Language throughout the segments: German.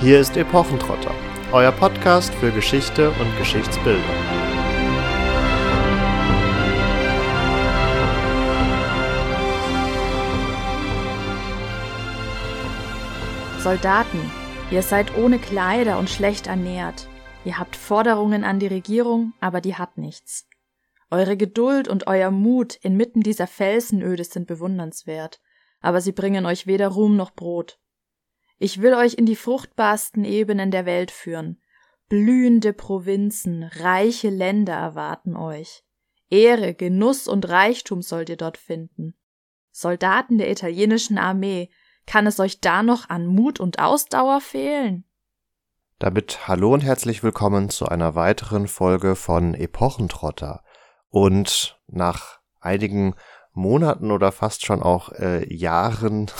Hier ist Epochentrotter, euer Podcast für Geschichte und Geschichtsbildung. Soldaten, ihr seid ohne Kleider und schlecht ernährt. Ihr habt Forderungen an die Regierung, aber die hat nichts. Eure Geduld und euer Mut inmitten dieser Felsenöde sind bewundernswert, aber sie bringen euch weder Ruhm noch Brot. Ich will euch in die fruchtbarsten Ebenen der Welt führen. Blühende Provinzen, reiche Länder erwarten euch. Ehre, Genuss und Reichtum sollt ihr dort finden. Soldaten der italienischen Armee, kann es euch da noch an Mut und Ausdauer fehlen? Damit hallo und herzlich willkommen zu einer weiteren Folge von Epochentrotter. Und nach einigen Monaten oder fast schon auch äh, Jahren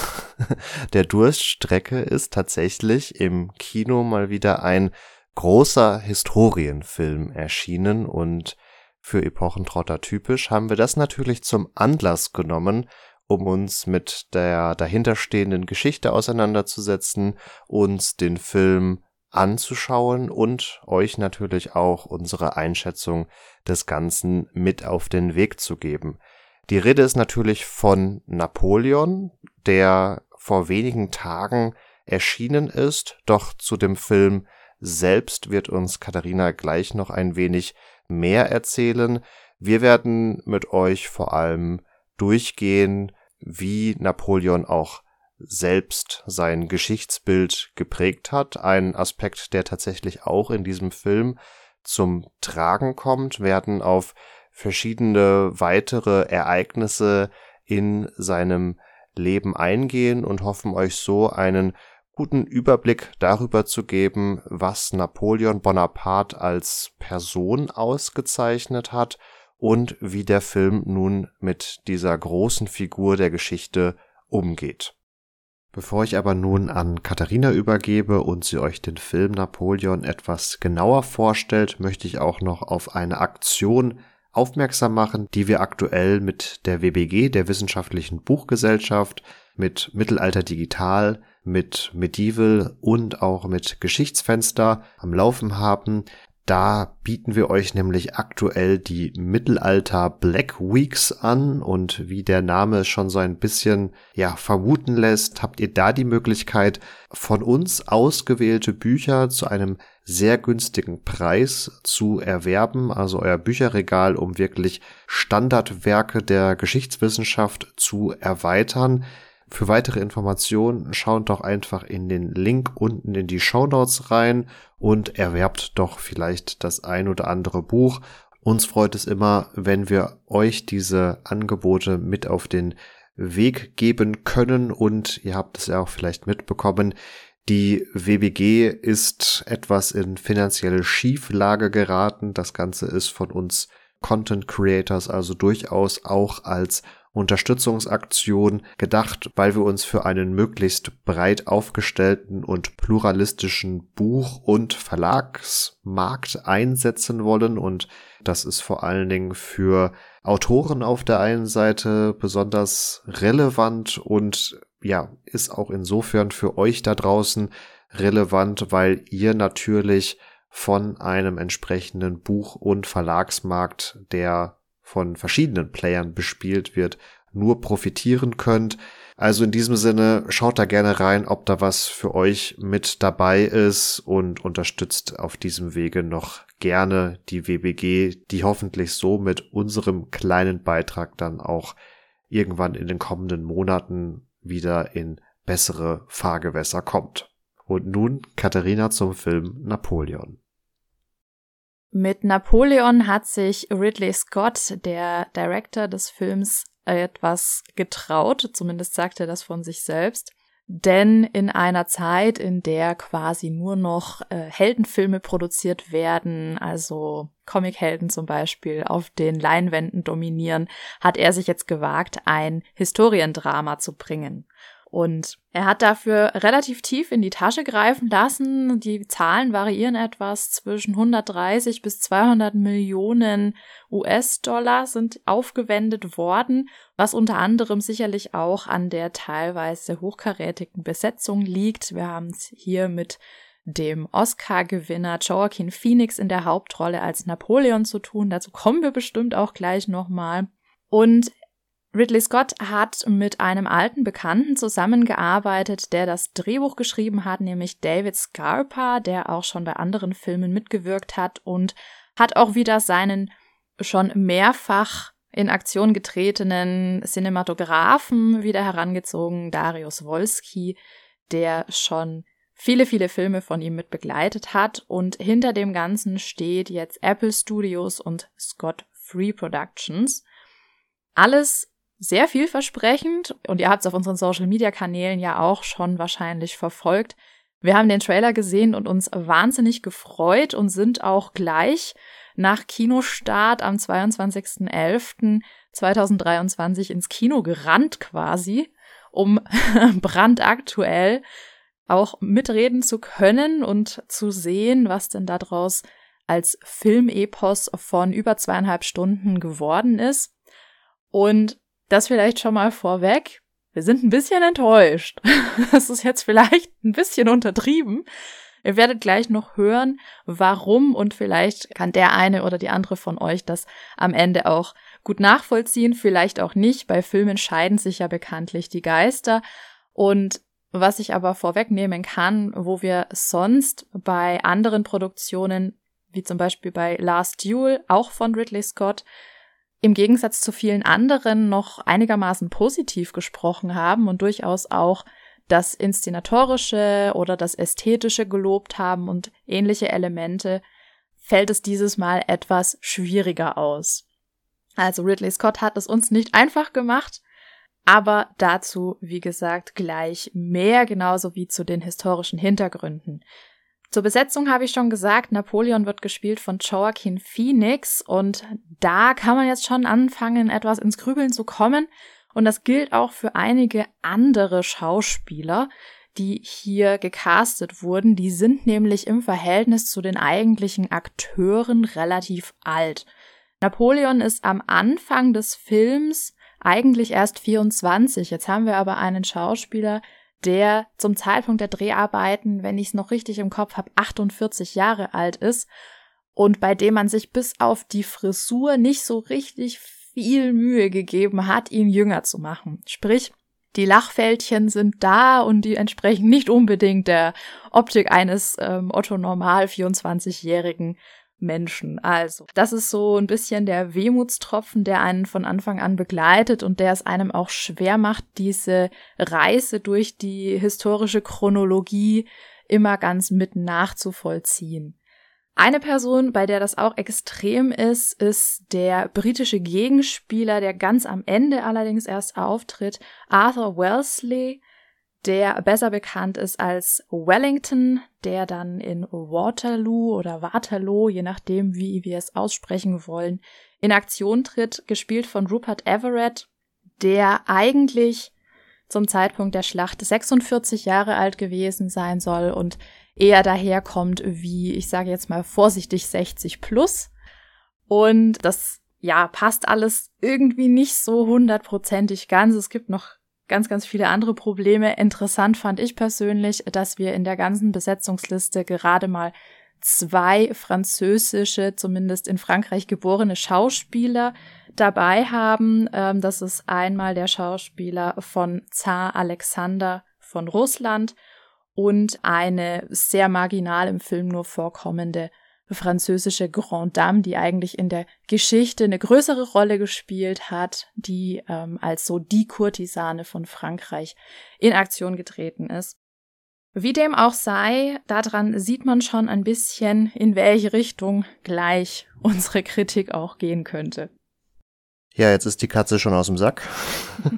der Durststrecke ist tatsächlich im Kino mal wieder ein großer Historienfilm erschienen und für Epochentrotter typisch haben wir das natürlich zum Anlass genommen, um uns mit der dahinterstehenden Geschichte auseinanderzusetzen, uns den Film anzuschauen und euch natürlich auch unsere Einschätzung des Ganzen mit auf den Weg zu geben. Die Rede ist natürlich von Napoleon, der vor wenigen Tagen erschienen ist, doch zu dem Film selbst wird uns Katharina gleich noch ein wenig mehr erzählen. Wir werden mit euch vor allem durchgehen, wie Napoleon auch selbst sein Geschichtsbild geprägt hat. Ein Aspekt, der tatsächlich auch in diesem Film zum Tragen kommt, werden auf verschiedene weitere Ereignisse in seinem Leben eingehen und hoffen euch so einen guten Überblick darüber zu geben, was Napoleon Bonaparte als Person ausgezeichnet hat und wie der Film nun mit dieser großen Figur der Geschichte umgeht. Bevor ich aber nun an Katharina übergebe und sie euch den Film Napoleon etwas genauer vorstellt, möchte ich auch noch auf eine Aktion aufmerksam machen, die wir aktuell mit der WBG, der Wissenschaftlichen Buchgesellschaft, mit Mittelalter Digital, mit Medieval und auch mit Geschichtsfenster am Laufen haben. Da bieten wir euch nämlich aktuell die Mittelalter Black Weeks an und wie der Name schon so ein bisschen ja vermuten lässt, habt ihr da die Möglichkeit von uns ausgewählte Bücher zu einem sehr günstigen Preis zu erwerben, also euer Bücherregal, um wirklich Standardwerke der Geschichtswissenschaft zu erweitern. Für weitere Informationen schaut doch einfach in den Link unten in die Show Notes rein und erwerbt doch vielleicht das ein oder andere Buch. Uns freut es immer, wenn wir euch diese Angebote mit auf den Weg geben können und ihr habt es ja auch vielleicht mitbekommen, die WBG ist etwas in finanzielle Schieflage geraten. Das Ganze ist von uns Content Creators also durchaus auch als Unterstützungsaktion gedacht, weil wir uns für einen möglichst breit aufgestellten und pluralistischen Buch- und Verlagsmarkt einsetzen wollen und das ist vor allen Dingen für Autoren auf der einen Seite besonders relevant und ja, ist auch insofern für euch da draußen relevant, weil ihr natürlich von einem entsprechenden Buch- und Verlagsmarkt, der von verschiedenen Playern bespielt wird, nur profitieren könnt. Also in diesem Sinne, schaut da gerne rein, ob da was für euch mit dabei ist und unterstützt auf diesem Wege noch gerne die WBG, die hoffentlich so mit unserem kleinen Beitrag dann auch irgendwann in den kommenden Monaten wieder in bessere Fahrgewässer kommt. Und nun Katharina zum Film Napoleon. Mit Napoleon hat sich Ridley Scott, der Director des Films, etwas getraut, zumindest sagt er das von sich selbst. Denn in einer Zeit, in der quasi nur noch äh, Heldenfilme produziert werden, also Comichelden zum Beispiel auf den Leinwänden dominieren, hat er sich jetzt gewagt, ein Historiendrama zu bringen. Und er hat dafür relativ tief in die Tasche greifen lassen. Die Zahlen variieren etwas zwischen 130 bis 200 Millionen US-Dollar sind aufgewendet worden, was unter anderem sicherlich auch an der teilweise hochkarätigen Besetzung liegt. Wir haben es hier mit dem Oscar-Gewinner Joaquin Phoenix in der Hauptrolle als Napoleon zu tun. Dazu kommen wir bestimmt auch gleich nochmal. Und Ridley Scott hat mit einem alten Bekannten zusammengearbeitet, der das Drehbuch geschrieben hat, nämlich David Scarpa, der auch schon bei anderen Filmen mitgewirkt hat und hat auch wieder seinen schon mehrfach in Aktion getretenen Cinematografen wieder herangezogen, Darius Wolski, der schon viele, viele Filme von ihm mit begleitet hat. Und hinter dem Ganzen steht jetzt Apple Studios und Scott Free Productions. Alles sehr vielversprechend und ihr habt es auf unseren Social Media Kanälen ja auch schon wahrscheinlich verfolgt. Wir haben den Trailer gesehen und uns wahnsinnig gefreut und sind auch gleich nach Kinostart am 22.11.2023 ins Kino gerannt quasi, um brandaktuell auch mitreden zu können und zu sehen, was denn daraus als Filmepos von über zweieinhalb Stunden geworden ist. Und das vielleicht schon mal vorweg. Wir sind ein bisschen enttäuscht. Das ist jetzt vielleicht ein bisschen untertrieben. Ihr werdet gleich noch hören, warum und vielleicht kann der eine oder die andere von euch das am Ende auch gut nachvollziehen, vielleicht auch nicht. Bei Filmen scheiden sich ja bekanntlich die Geister. Und was ich aber vorwegnehmen kann, wo wir sonst bei anderen Produktionen, wie zum Beispiel bei Last Duel, auch von Ridley Scott, im Gegensatz zu vielen anderen noch einigermaßen positiv gesprochen haben und durchaus auch das Inszenatorische oder das Ästhetische gelobt haben und ähnliche Elemente, fällt es dieses Mal etwas schwieriger aus. Also Ridley Scott hat es uns nicht einfach gemacht, aber dazu, wie gesagt, gleich mehr, genauso wie zu den historischen Hintergründen. Zur Besetzung habe ich schon gesagt, Napoleon wird gespielt von Joaquin Phoenix und da kann man jetzt schon anfangen, etwas ins Grübeln zu kommen. Und das gilt auch für einige andere Schauspieler, die hier gecastet wurden. Die sind nämlich im Verhältnis zu den eigentlichen Akteuren relativ alt. Napoleon ist am Anfang des Films eigentlich erst 24. Jetzt haben wir aber einen Schauspieler, der zum Zeitpunkt der Dreharbeiten, wenn ich es noch richtig im Kopf habe, 48 Jahre alt ist und bei dem man sich bis auf die Frisur nicht so richtig viel Mühe gegeben hat, ihn jünger zu machen. Sprich, die Lachfältchen sind da und die entsprechen nicht unbedingt der Optik eines ähm, Otto Normal 24-jährigen Menschen. Also, das ist so ein bisschen der Wehmutstropfen, der einen von Anfang an begleitet und der es einem auch schwer macht, diese Reise durch die historische Chronologie immer ganz mit nachzuvollziehen. Eine Person, bei der das auch extrem ist, ist der britische Gegenspieler, der ganz am Ende allerdings erst auftritt, Arthur Wellesley, der besser bekannt ist als Wellington, der dann in Waterloo oder Waterloo, je nachdem, wie wir es aussprechen wollen, in Aktion tritt, gespielt von Rupert Everett, der eigentlich zum Zeitpunkt der Schlacht 46 Jahre alt gewesen sein soll und eher daherkommt wie, ich sage jetzt mal vorsichtig 60 plus. Und das, ja, passt alles irgendwie nicht so hundertprozentig ganz. Es gibt noch ganz, ganz viele andere Probleme. Interessant fand ich persönlich, dass wir in der ganzen Besetzungsliste gerade mal zwei französische, zumindest in Frankreich geborene Schauspieler dabei haben. Ähm, das ist einmal der Schauspieler von Zar Alexander von Russland und eine sehr marginal im Film nur vorkommende französische Grand Dame, die eigentlich in der Geschichte eine größere Rolle gespielt hat, die ähm, als so die Kurtisane von Frankreich in Aktion getreten ist. Wie dem auch sei, daran sieht man schon ein bisschen, in welche Richtung gleich unsere Kritik auch gehen könnte. Ja, jetzt ist die Katze schon aus dem Sack.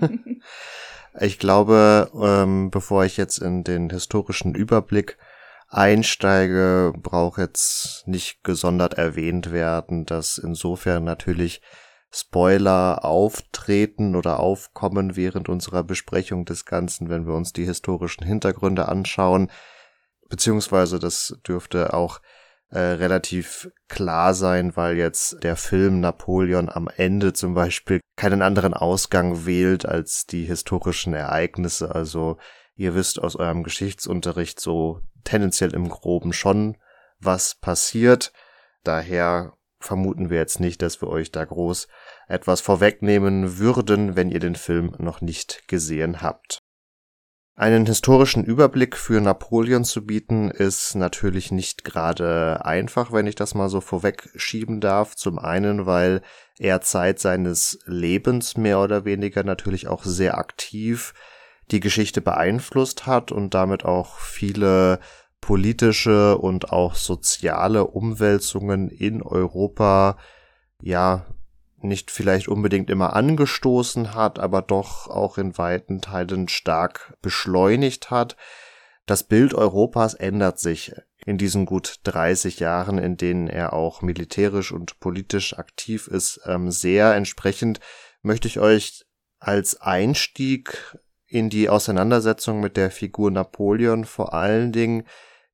ich glaube, ähm, bevor ich jetzt in den historischen Überblick einsteige, braucht jetzt nicht gesondert erwähnt werden, dass insofern natürlich Spoiler auftreten oder aufkommen während unserer Besprechung des Ganzen, wenn wir uns die historischen Hintergründe anschauen. Beziehungsweise das dürfte auch äh, relativ klar sein, weil jetzt der Film Napoleon am Ende zum Beispiel keinen anderen Ausgang wählt als die historischen Ereignisse. Also Ihr wisst aus eurem Geschichtsunterricht so tendenziell im Groben schon, was passiert. Daher vermuten wir jetzt nicht, dass wir euch da groß etwas vorwegnehmen würden, wenn ihr den Film noch nicht gesehen habt. Einen historischen Überblick für Napoleon zu bieten, ist natürlich nicht gerade einfach, wenn ich das mal so vorwegschieben darf. Zum einen, weil er Zeit seines Lebens mehr oder weniger natürlich auch sehr aktiv die Geschichte beeinflusst hat und damit auch viele politische und auch soziale Umwälzungen in Europa ja nicht vielleicht unbedingt immer angestoßen hat, aber doch auch in weiten Teilen stark beschleunigt hat. Das Bild Europas ändert sich in diesen gut 30 Jahren, in denen er auch militärisch und politisch aktiv ist, ähm, sehr. Entsprechend möchte ich euch als Einstieg in die Auseinandersetzung mit der Figur Napoleon vor allen Dingen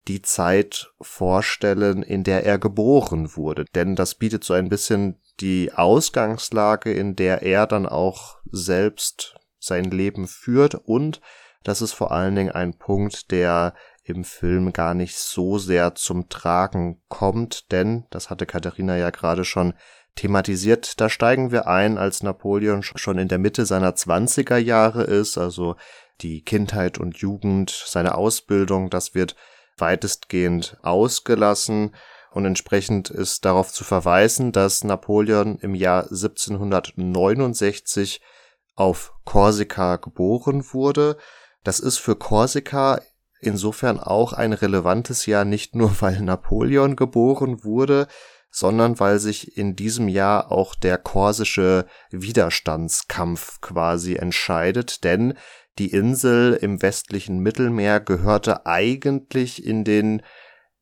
die Zeit vorstellen, in der er geboren wurde. Denn das bietet so ein bisschen die Ausgangslage, in der er dann auch selbst sein Leben führt und das ist vor allen Dingen ein Punkt, der im Film gar nicht so sehr zum Tragen kommt, denn, das hatte Katharina ja gerade schon thematisiert, da steigen wir ein, als Napoleon schon in der Mitte seiner Zwanziger Jahre ist, also die Kindheit und Jugend, seine Ausbildung, das wird weitestgehend ausgelassen und entsprechend ist darauf zu verweisen, dass Napoleon im Jahr 1769 auf Korsika geboren wurde. Das ist für Korsika insofern auch ein relevantes Jahr, nicht nur weil Napoleon geboren wurde, sondern weil sich in diesem Jahr auch der korsische Widerstandskampf quasi entscheidet, denn die Insel im westlichen Mittelmeer gehörte eigentlich in den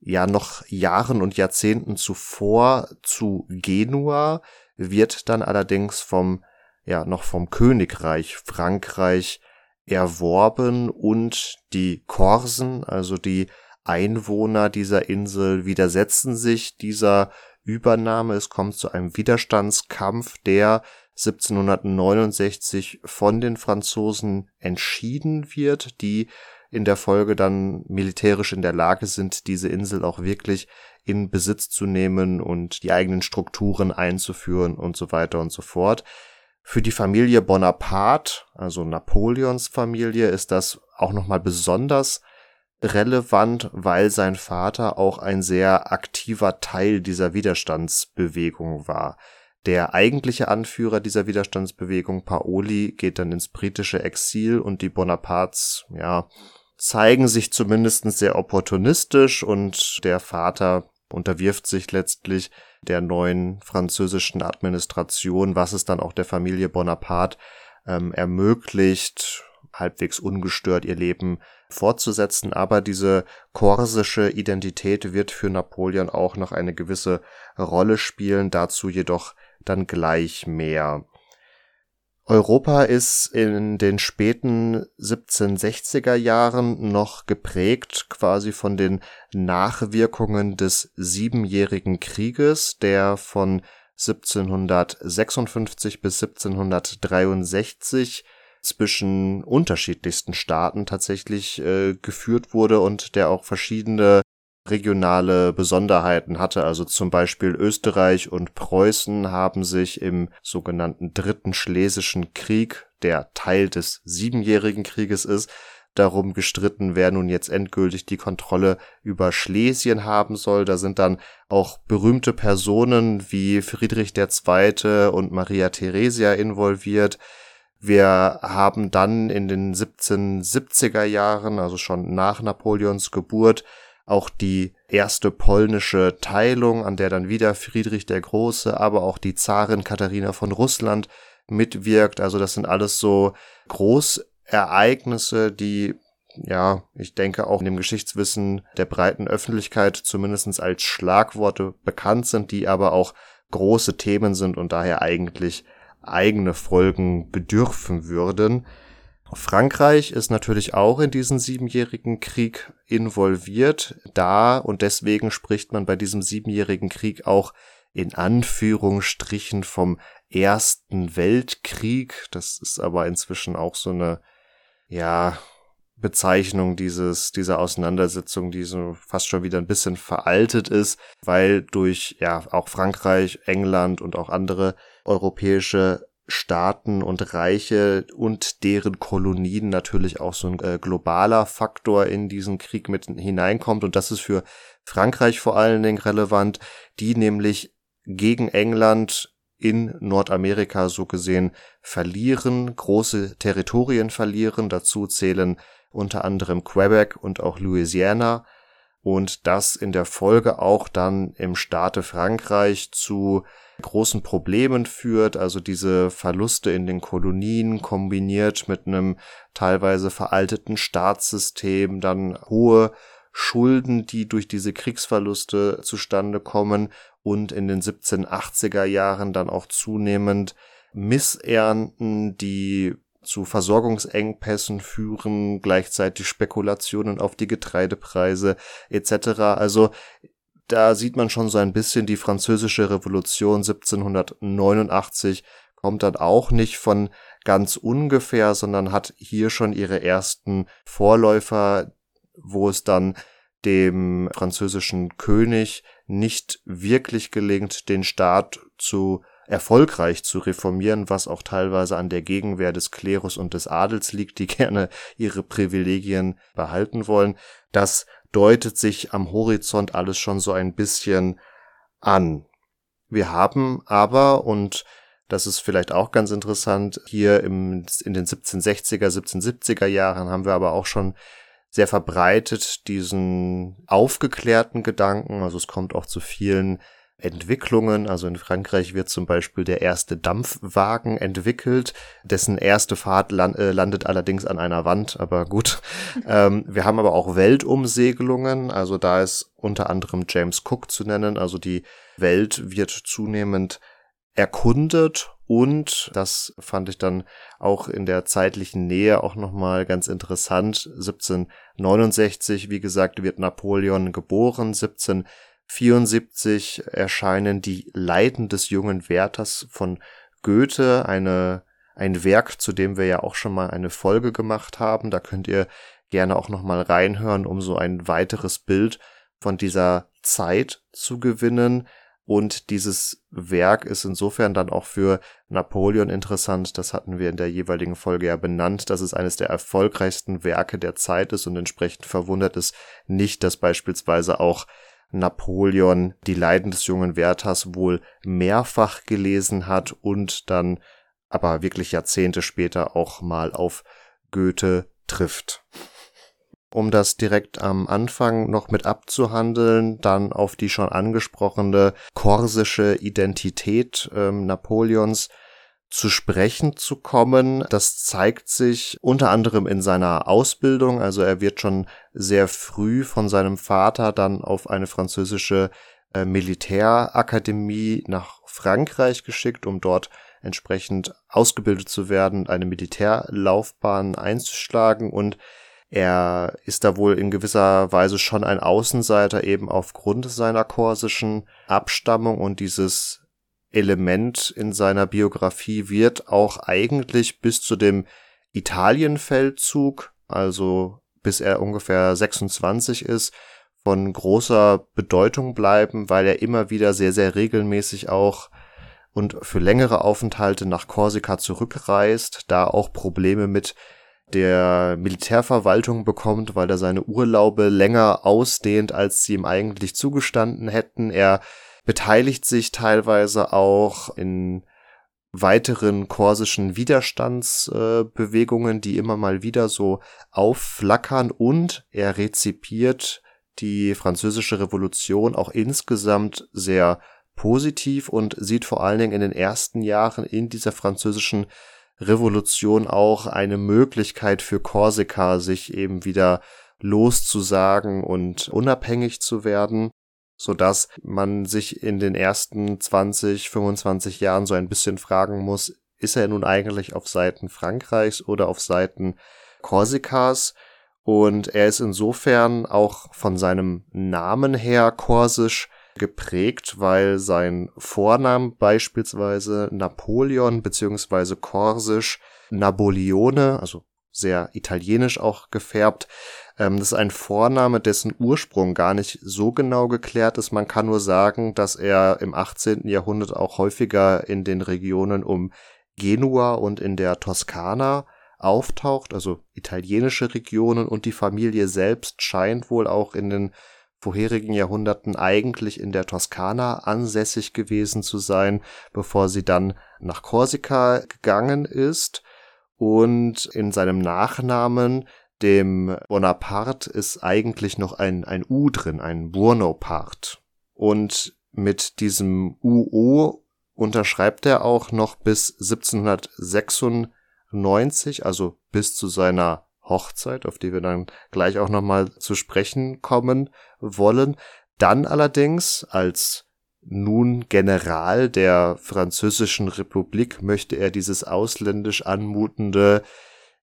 ja noch Jahren und Jahrzehnten zuvor zu Genua, wird dann allerdings vom, ja, noch vom Königreich Frankreich erworben und die Korsen, also die Einwohner dieser Insel widersetzen sich dieser Übernahme. Es kommt zu einem Widerstandskampf, der 1769 von den Franzosen entschieden wird, die in der Folge dann militärisch in der Lage sind, diese Insel auch wirklich in Besitz zu nehmen und die eigenen Strukturen einzuführen und so weiter und so fort. Für die Familie Bonaparte, also Napoleons Familie, ist das auch nochmal besonders relevant, weil sein Vater auch ein sehr aktiver Teil dieser Widerstandsbewegung war. Der eigentliche Anführer dieser Widerstandsbewegung, Paoli, geht dann ins britische Exil und die Bonapartes, ja, zeigen sich zumindest sehr opportunistisch und der Vater unterwirft sich letztlich der neuen französischen Administration, was es dann auch der Familie Bonaparte ähm, ermöglicht, halbwegs ungestört ihr Leben fortzusetzen. Aber diese korsische Identität wird für Napoleon auch noch eine gewisse Rolle spielen, dazu jedoch dann gleich mehr. Europa ist in den späten 1760er Jahren noch geprägt quasi von den Nachwirkungen des Siebenjährigen Krieges, der von 1756 bis 1763 zwischen unterschiedlichsten Staaten tatsächlich äh, geführt wurde und der auch verschiedene regionale Besonderheiten hatte. Also zum Beispiel Österreich und Preußen haben sich im sogenannten Dritten Schlesischen Krieg, der Teil des Siebenjährigen Krieges ist, darum gestritten, wer nun jetzt endgültig die Kontrolle über Schlesien haben soll. Da sind dann auch berühmte Personen wie Friedrich II. und Maria Theresia involviert. Wir haben dann in den 1770er Jahren, also schon nach Napoleons Geburt, auch die erste polnische Teilung, an der dann wieder Friedrich der Große, aber auch die Zarin Katharina von Russland mitwirkt. Also das sind alles so Großereignisse, die ja, ich denke auch in dem Geschichtswissen der breiten Öffentlichkeit zumindest als Schlagworte bekannt sind, die aber auch große Themen sind und daher eigentlich eigene Folgen bedürfen würden. Frankreich ist natürlich auch in diesen siebenjährigen Krieg involviert, da und deswegen spricht man bei diesem siebenjährigen Krieg auch in Anführungsstrichen vom Ersten Weltkrieg. Das ist aber inzwischen auch so eine, ja, Bezeichnung dieses, dieser Auseinandersetzung, die so fast schon wieder ein bisschen veraltet ist, weil durch ja auch Frankreich, England und auch andere europäische Staaten und Reiche und deren Kolonien natürlich auch so ein äh, globaler Faktor in diesen Krieg mit hineinkommt. Und das ist für Frankreich vor allen Dingen relevant, die nämlich gegen England in Nordamerika so gesehen verlieren, große Territorien verlieren. Dazu zählen unter anderem Quebec und auch Louisiana und das in der Folge auch dann im Staate Frankreich zu großen Problemen führt, also diese Verluste in den Kolonien kombiniert mit einem teilweise veralteten Staatssystem, dann hohe Schulden, die durch diese Kriegsverluste zustande kommen und in den 1780er Jahren dann auch zunehmend Missernten, die zu Versorgungsengpässen führen, gleichzeitig Spekulationen auf die Getreidepreise etc. Also da sieht man schon so ein bisschen die französische Revolution 1789 kommt dann auch nicht von ganz ungefähr, sondern hat hier schon ihre ersten Vorläufer, wo es dann dem französischen König nicht wirklich gelingt, den Staat zu erfolgreich zu reformieren, was auch teilweise an der Gegenwehr des Klerus und des Adels liegt, die gerne ihre Privilegien behalten wollen. Das deutet sich am Horizont alles schon so ein bisschen an. Wir haben aber, und das ist vielleicht auch ganz interessant, hier im, in den 1760er, 1770er Jahren haben wir aber auch schon sehr verbreitet diesen aufgeklärten Gedanken, also es kommt auch zu vielen Entwicklungen. Also in Frankreich wird zum Beispiel der erste Dampfwagen entwickelt, dessen erste Fahrt land, äh, landet allerdings an einer Wand, aber gut. ähm, wir haben aber auch Weltumsegelungen, also da ist unter anderem James Cook zu nennen, also die Welt wird zunehmend erkundet und das fand ich dann auch in der zeitlichen Nähe auch nochmal ganz interessant. 1769, wie gesagt, wird Napoleon geboren. 17 74 erscheinen die Leiden des jungen Werthers von Goethe, eine, ein Werk, zu dem wir ja auch schon mal eine Folge gemacht haben. Da könnt ihr gerne auch noch mal reinhören, um so ein weiteres Bild von dieser Zeit zu gewinnen. Und dieses Werk ist insofern dann auch für Napoleon interessant. Das hatten wir in der jeweiligen Folge ja benannt, dass es eines der erfolgreichsten Werke der Zeit ist und entsprechend verwundert es nicht, dass beispielsweise auch Napoleon die Leiden des jungen Werthers wohl mehrfach gelesen hat und dann aber wirklich Jahrzehnte später auch mal auf Goethe trifft. Um das direkt am Anfang noch mit abzuhandeln, dann auf die schon angesprochene korsische Identität ähm, Napoleons zu sprechen zu kommen. Das zeigt sich unter anderem in seiner Ausbildung. Also er wird schon sehr früh von seinem Vater dann auf eine französische äh, Militärakademie nach Frankreich geschickt, um dort entsprechend ausgebildet zu werden, eine Militärlaufbahn einzuschlagen und er ist da wohl in gewisser Weise schon ein Außenseiter eben aufgrund seiner korsischen Abstammung und dieses Element in seiner Biografie wird auch eigentlich bis zu dem Italienfeldzug, also bis er ungefähr 26 ist, von großer Bedeutung bleiben, weil er immer wieder sehr, sehr regelmäßig auch und für längere Aufenthalte nach Korsika zurückreist, da auch Probleme mit der Militärverwaltung bekommt, weil er seine Urlaube länger ausdehnt, als sie ihm eigentlich zugestanden hätten. Er beteiligt sich teilweise auch in weiteren korsischen Widerstandsbewegungen, äh, die immer mal wieder so aufflackern. Und er rezipiert die französische Revolution auch insgesamt sehr positiv und sieht vor allen Dingen in den ersten Jahren in dieser französischen Revolution auch eine Möglichkeit für Korsika, sich eben wieder loszusagen und unabhängig zu werden so dass man sich in den ersten 20, 25 Jahren so ein bisschen fragen muss, ist er nun eigentlich auf Seiten Frankreichs oder auf Seiten Korsikas? Und er ist insofern auch von seinem Namen her korsisch geprägt, weil sein Vorname beispielsweise Napoleon beziehungsweise korsisch Napoleone, also sehr italienisch auch gefärbt. Ähm, das ist ein Vorname, dessen Ursprung gar nicht so genau geklärt ist. Man kann nur sagen, dass er im 18. Jahrhundert auch häufiger in den Regionen um Genua und in der Toskana auftaucht, also italienische Regionen und die Familie selbst scheint wohl auch in den vorherigen Jahrhunderten eigentlich in der Toskana ansässig gewesen zu sein, bevor sie dann nach Korsika gegangen ist. Und in seinem Nachnamen, dem Bonaparte, ist eigentlich noch ein, ein U drin, ein Buonaparte. Und mit diesem UO unterschreibt er auch noch bis 1796, also bis zu seiner Hochzeit, auf die wir dann gleich auch nochmal zu sprechen kommen wollen. Dann allerdings als nun General der Französischen Republik möchte er dieses ausländisch anmutende,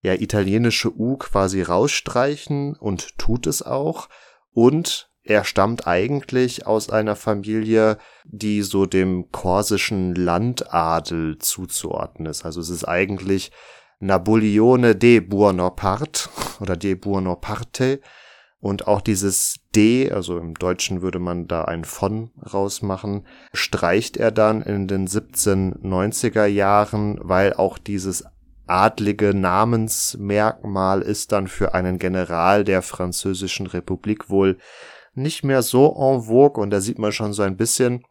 ja, italienische U quasi rausstreichen und tut es auch. Und er stammt eigentlich aus einer Familie, die so dem korsischen Landadel zuzuordnen ist. Also es ist eigentlich Napoleone de Buonaparte oder de Buonaparte und auch dieses D, also im Deutschen würde man da ein von rausmachen, streicht er dann in den 1790er Jahren, weil auch dieses adlige Namensmerkmal ist dann für einen General der Französischen Republik wohl nicht mehr so en vogue und da sieht man schon so ein bisschen,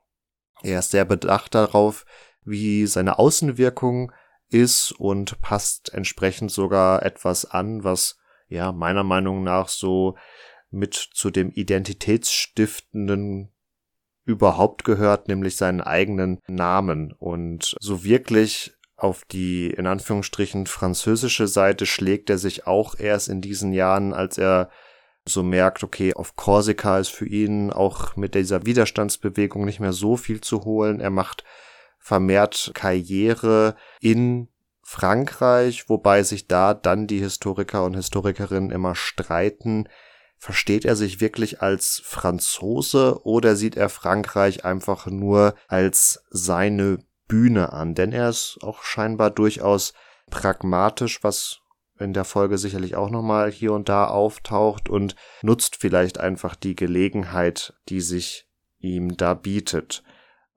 er ist sehr bedacht darauf, wie seine Außenwirkung ist und passt entsprechend sogar etwas an, was ja meiner Meinung nach so mit zu dem identitätsstiftenden überhaupt gehört, nämlich seinen eigenen Namen. Und so wirklich auf die in Anführungsstrichen französische Seite schlägt er sich auch erst in diesen Jahren, als er so merkt, okay, auf Korsika ist für ihn auch mit dieser Widerstandsbewegung nicht mehr so viel zu holen. Er macht vermehrt Karriere in Frankreich, wobei sich da dann die Historiker und Historikerinnen immer streiten. Versteht er sich wirklich als Franzose oder sieht er Frankreich einfach nur als seine Bühne an? Denn er ist auch scheinbar durchaus pragmatisch, was in der Folge sicherlich auch nochmal hier und da auftaucht und nutzt vielleicht einfach die Gelegenheit, die sich ihm da bietet.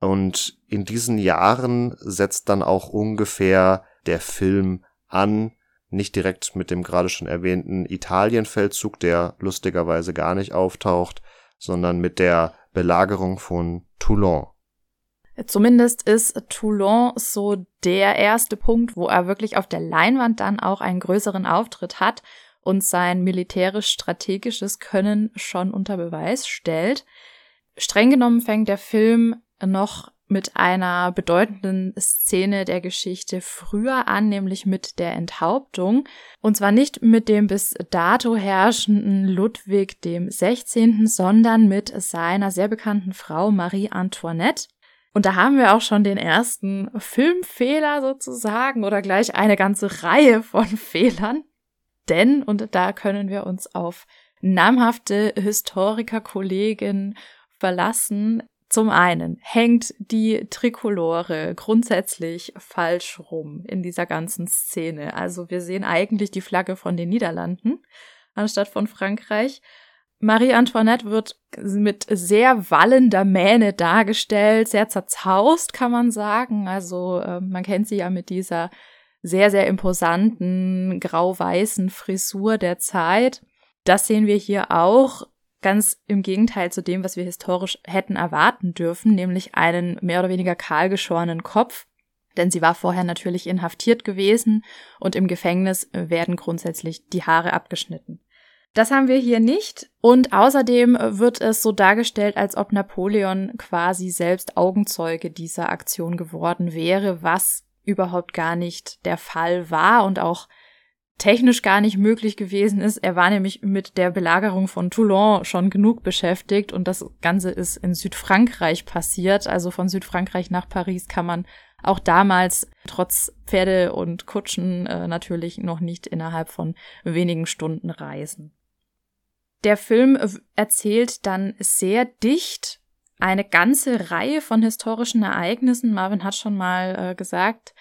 Und in diesen Jahren setzt dann auch ungefähr der Film an, nicht direkt mit dem gerade schon erwähnten Italienfeldzug, der lustigerweise gar nicht auftaucht, sondern mit der Belagerung von Toulon. Zumindest ist Toulon so der erste Punkt, wo er wirklich auf der Leinwand dann auch einen größeren Auftritt hat und sein militärisch-strategisches Können schon unter Beweis stellt. Streng genommen fängt der Film noch mit einer bedeutenden Szene der Geschichte früher an, nämlich mit der Enthauptung. Und zwar nicht mit dem bis dato herrschenden Ludwig dem 16., sondern mit seiner sehr bekannten Frau Marie Antoinette. Und da haben wir auch schon den ersten Filmfehler sozusagen oder gleich eine ganze Reihe von Fehlern. Denn, und da können wir uns auf namhafte Historikerkollegen verlassen, zum einen hängt die Trikolore grundsätzlich falsch rum in dieser ganzen Szene. Also wir sehen eigentlich die Flagge von den Niederlanden anstatt von Frankreich. Marie Antoinette wird mit sehr wallender Mähne dargestellt, sehr zerzaust, kann man sagen. Also äh, man kennt sie ja mit dieser sehr, sehr imposanten grau-weißen Frisur der Zeit. Das sehen wir hier auch. Ganz im Gegenteil zu dem, was wir historisch hätten erwarten dürfen, nämlich einen mehr oder weniger kahlgeschorenen Kopf. Denn sie war vorher natürlich inhaftiert gewesen und im Gefängnis werden grundsätzlich die Haare abgeschnitten. Das haben wir hier nicht. Und außerdem wird es so dargestellt, als ob Napoleon quasi selbst Augenzeuge dieser Aktion geworden wäre, was überhaupt gar nicht der Fall war und auch technisch gar nicht möglich gewesen ist. Er war nämlich mit der Belagerung von Toulon schon genug beschäftigt und das Ganze ist in Südfrankreich passiert. Also von Südfrankreich nach Paris kann man auch damals trotz Pferde und Kutschen äh, natürlich noch nicht innerhalb von wenigen Stunden reisen. Der Film erzählt dann sehr dicht eine ganze Reihe von historischen Ereignissen. Marvin hat schon mal äh, gesagt,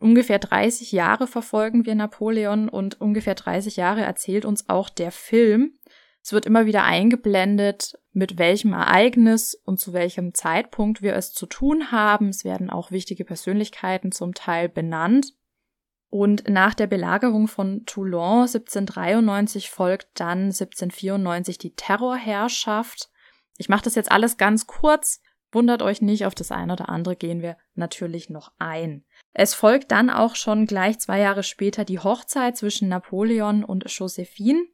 Ungefähr 30 Jahre verfolgen wir Napoleon und ungefähr 30 Jahre erzählt uns auch der Film. Es wird immer wieder eingeblendet, mit welchem Ereignis und zu welchem Zeitpunkt wir es zu tun haben. Es werden auch wichtige Persönlichkeiten zum Teil benannt. Und nach der Belagerung von Toulon 1793 folgt dann 1794 die Terrorherrschaft. Ich mache das jetzt alles ganz kurz. Wundert euch nicht, auf das eine oder andere gehen wir natürlich noch ein. Es folgt dann auch schon gleich zwei Jahre später die Hochzeit zwischen Napoleon und Josephine.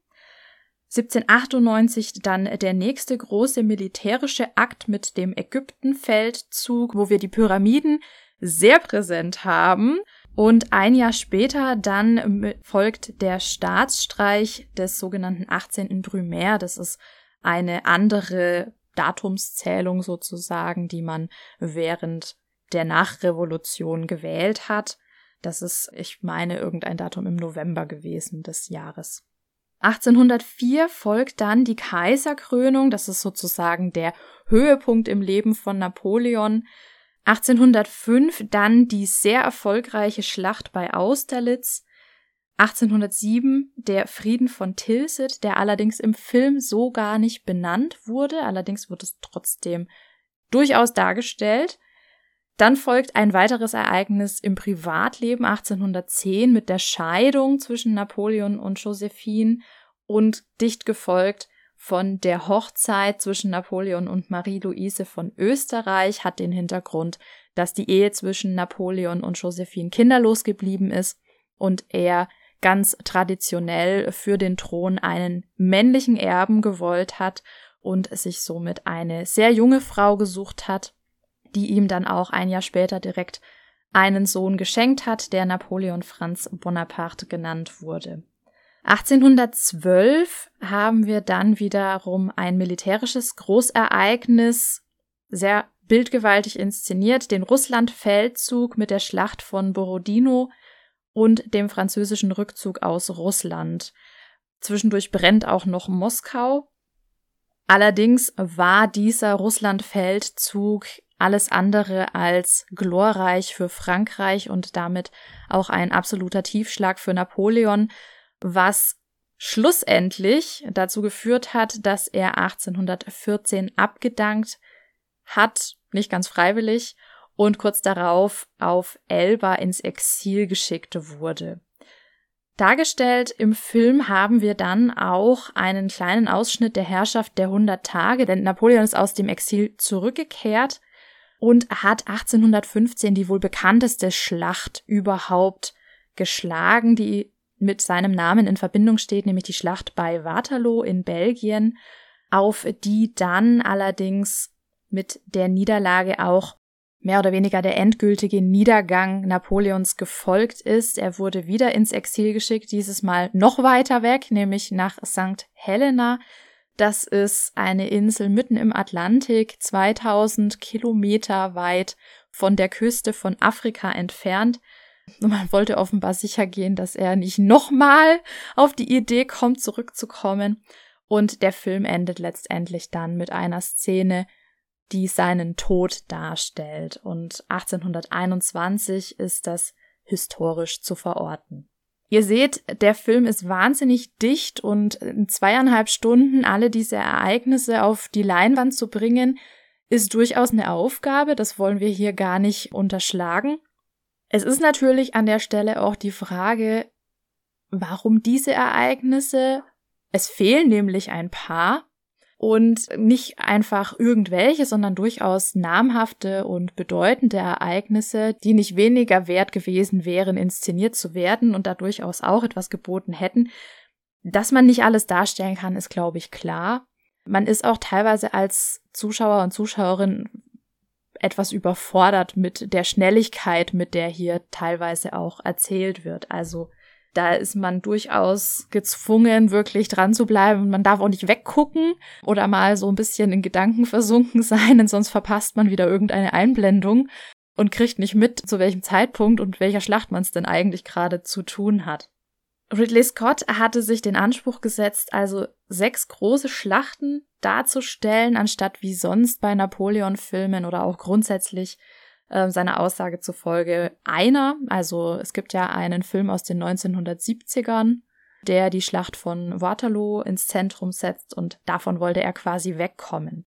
1798 dann der nächste große militärische Akt mit dem Ägyptenfeldzug, wo wir die Pyramiden sehr präsent haben. Und ein Jahr später dann folgt der Staatsstreich des sogenannten 18. Brumaire. Das ist eine andere Datumszählung sozusagen, die man während der Nachrevolution gewählt hat. Das ist, ich meine, irgendein Datum im November gewesen des Jahres. 1804 folgt dann die Kaiserkrönung, das ist sozusagen der Höhepunkt im Leben von Napoleon. 1805 dann die sehr erfolgreiche Schlacht bei Austerlitz. 1807 der Frieden von Tilsit, der allerdings im Film so gar nicht benannt wurde, allerdings wird es trotzdem durchaus dargestellt. Dann folgt ein weiteres Ereignis im Privatleben 1810 mit der Scheidung zwischen Napoleon und Josephine und dicht gefolgt von der Hochzeit zwischen Napoleon und Marie-Louise von Österreich hat den Hintergrund, dass die Ehe zwischen Napoleon und Josephine kinderlos geblieben ist und er ganz traditionell für den Thron einen männlichen Erben gewollt hat und sich somit eine sehr junge Frau gesucht hat, die ihm dann auch ein Jahr später direkt einen Sohn geschenkt hat, der Napoleon Franz Bonaparte genannt wurde. 1812 haben wir dann wiederum ein militärisches Großereignis, sehr bildgewaltig inszeniert, den Russlandfeldzug mit der Schlacht von Borodino und dem französischen Rückzug aus Russland. Zwischendurch brennt auch noch Moskau. Allerdings war dieser Russlandfeldzug alles andere als glorreich für Frankreich und damit auch ein absoluter Tiefschlag für Napoleon, was schlussendlich dazu geführt hat, dass er 1814 abgedankt hat, nicht ganz freiwillig, und kurz darauf auf Elba ins Exil geschickt wurde. Dargestellt im Film haben wir dann auch einen kleinen Ausschnitt der Herrschaft der 100 Tage, denn Napoleon ist aus dem Exil zurückgekehrt und hat 1815 die wohl bekannteste Schlacht überhaupt geschlagen, die mit seinem Namen in Verbindung steht, nämlich die Schlacht bei Waterloo in Belgien, auf die dann allerdings mit der Niederlage auch mehr oder weniger der endgültige Niedergang Napoleons gefolgt ist. Er wurde wieder ins Exil geschickt, dieses Mal noch weiter weg, nämlich nach St. Helena. Das ist eine Insel mitten im Atlantik, 2000 Kilometer weit von der Küste von Afrika entfernt. Man wollte offenbar sicher gehen, dass er nicht nochmal auf die Idee kommt, zurückzukommen. Und der Film endet letztendlich dann mit einer Szene, die seinen Tod darstellt. Und 1821 ist das historisch zu verorten. Ihr seht, der Film ist wahnsinnig dicht und in zweieinhalb Stunden alle diese Ereignisse auf die Leinwand zu bringen, ist durchaus eine Aufgabe. Das wollen wir hier gar nicht unterschlagen. Es ist natürlich an der Stelle auch die Frage, warum diese Ereignisse? Es fehlen nämlich ein paar und nicht einfach irgendwelche, sondern durchaus namhafte und bedeutende Ereignisse, die nicht weniger wert gewesen wären, inszeniert zu werden und da durchaus auch etwas geboten hätten. Dass man nicht alles darstellen kann, ist, glaube ich, klar. Man ist auch teilweise als Zuschauer und Zuschauerin etwas überfordert mit der Schnelligkeit, mit der hier teilweise auch erzählt wird. Also da ist man durchaus gezwungen, wirklich dran zu bleiben. Man darf auch nicht weggucken oder mal so ein bisschen in Gedanken versunken sein, denn sonst verpasst man wieder irgendeine Einblendung und kriegt nicht mit, zu welchem Zeitpunkt und welcher Schlacht man es denn eigentlich gerade zu tun hat. Ridley Scott hatte sich den Anspruch gesetzt, also sechs große Schlachten darzustellen, anstatt wie sonst bei Napoleon-Filmen oder auch grundsätzlich äh, seiner Aussage zufolge einer. Also es gibt ja einen Film aus den 1970ern, der die Schlacht von Waterloo ins Zentrum setzt und davon wollte er quasi wegkommen.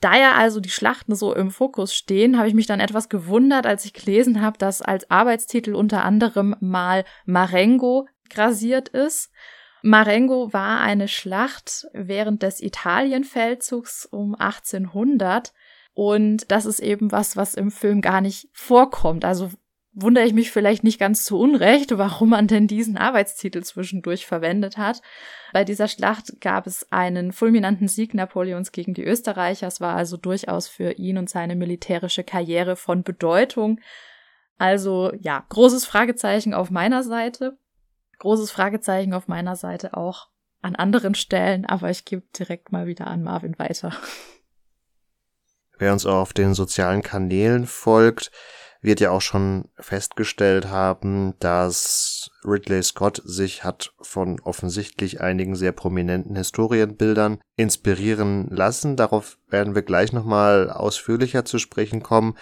Da ja also die Schlachten so im Fokus stehen, habe ich mich dann etwas gewundert, als ich gelesen habe, dass als Arbeitstitel unter anderem mal Marengo grasiert ist. Marengo war eine Schlacht während des Italienfeldzugs um 1800 und das ist eben was, was im Film gar nicht vorkommt. Also wundere ich mich vielleicht nicht ganz zu Unrecht, warum man denn diesen Arbeitstitel zwischendurch verwendet hat. Bei dieser Schlacht gab es einen fulminanten Sieg Napoleons gegen die Österreicher. Es war also durchaus für ihn und seine militärische Karriere von Bedeutung. Also ja, großes Fragezeichen auf meiner Seite. Großes Fragezeichen auf meiner Seite auch an anderen Stellen, aber ich gebe direkt mal wieder an Marvin weiter. Wer uns auf den sozialen Kanälen folgt, wird ja auch schon festgestellt haben, dass Ridley Scott sich hat von offensichtlich einigen sehr prominenten Historienbildern inspirieren lassen. Darauf werden wir gleich nochmal ausführlicher zu sprechen kommen.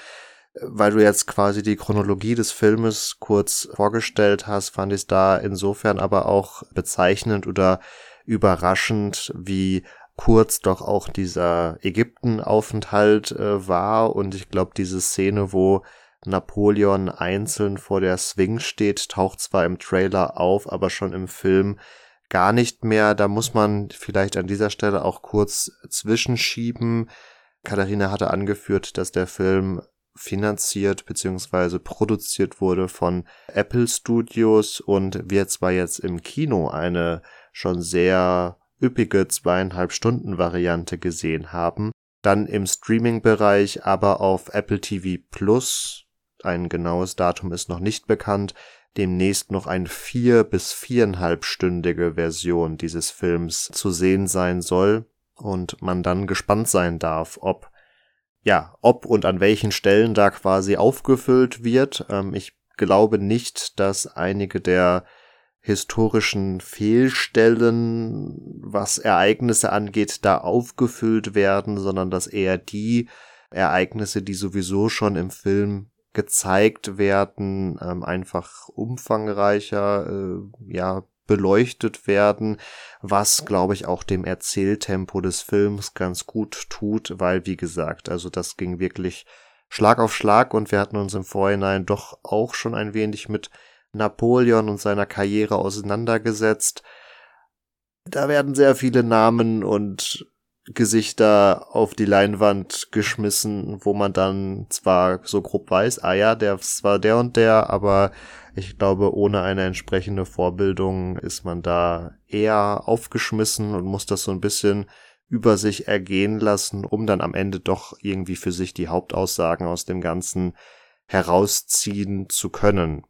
Weil du jetzt quasi die Chronologie des Filmes kurz vorgestellt hast, fand ich es da insofern aber auch bezeichnend oder überraschend, wie kurz doch auch dieser Ägyptenaufenthalt äh, war und ich glaube diese Szene, wo Napoleon einzeln vor der Swing steht, taucht zwar im Trailer auf, aber schon im Film gar nicht mehr. Da muss man vielleicht an dieser Stelle auch kurz zwischenschieben. Katharina hatte angeführt, dass der Film finanziert bzw. produziert wurde von Apple Studios und wir zwar jetzt im Kino eine schon sehr üppige zweieinhalb Stunden Variante gesehen haben, dann im Streaming-Bereich aber auf Apple TV Plus ein genaues Datum ist noch nicht bekannt, demnächst noch eine vier- bis viereinhalbstündige Version dieses Films zu sehen sein soll und man dann gespannt sein darf, ob ja, ob und an welchen Stellen da quasi aufgefüllt wird. Ähm, ich glaube nicht, dass einige der historischen Fehlstellen, was Ereignisse angeht, da aufgefüllt werden, sondern dass eher die Ereignisse, die sowieso schon im Film gezeigt werden, ähm, einfach umfangreicher, äh, ja, beleuchtet werden, was, glaube ich, auch dem Erzähltempo des Films ganz gut tut, weil, wie gesagt, also das ging wirklich Schlag auf Schlag und wir hatten uns im Vorhinein doch auch schon ein wenig mit Napoleon und seiner Karriere auseinandergesetzt. Da werden sehr viele Namen und Gesichter auf die Leinwand geschmissen, wo man dann zwar so grob weiß, ah ja, der war der und der, aber ich glaube, ohne eine entsprechende Vorbildung ist man da eher aufgeschmissen und muss das so ein bisschen über sich ergehen lassen, um dann am Ende doch irgendwie für sich die Hauptaussagen aus dem Ganzen herausziehen zu können.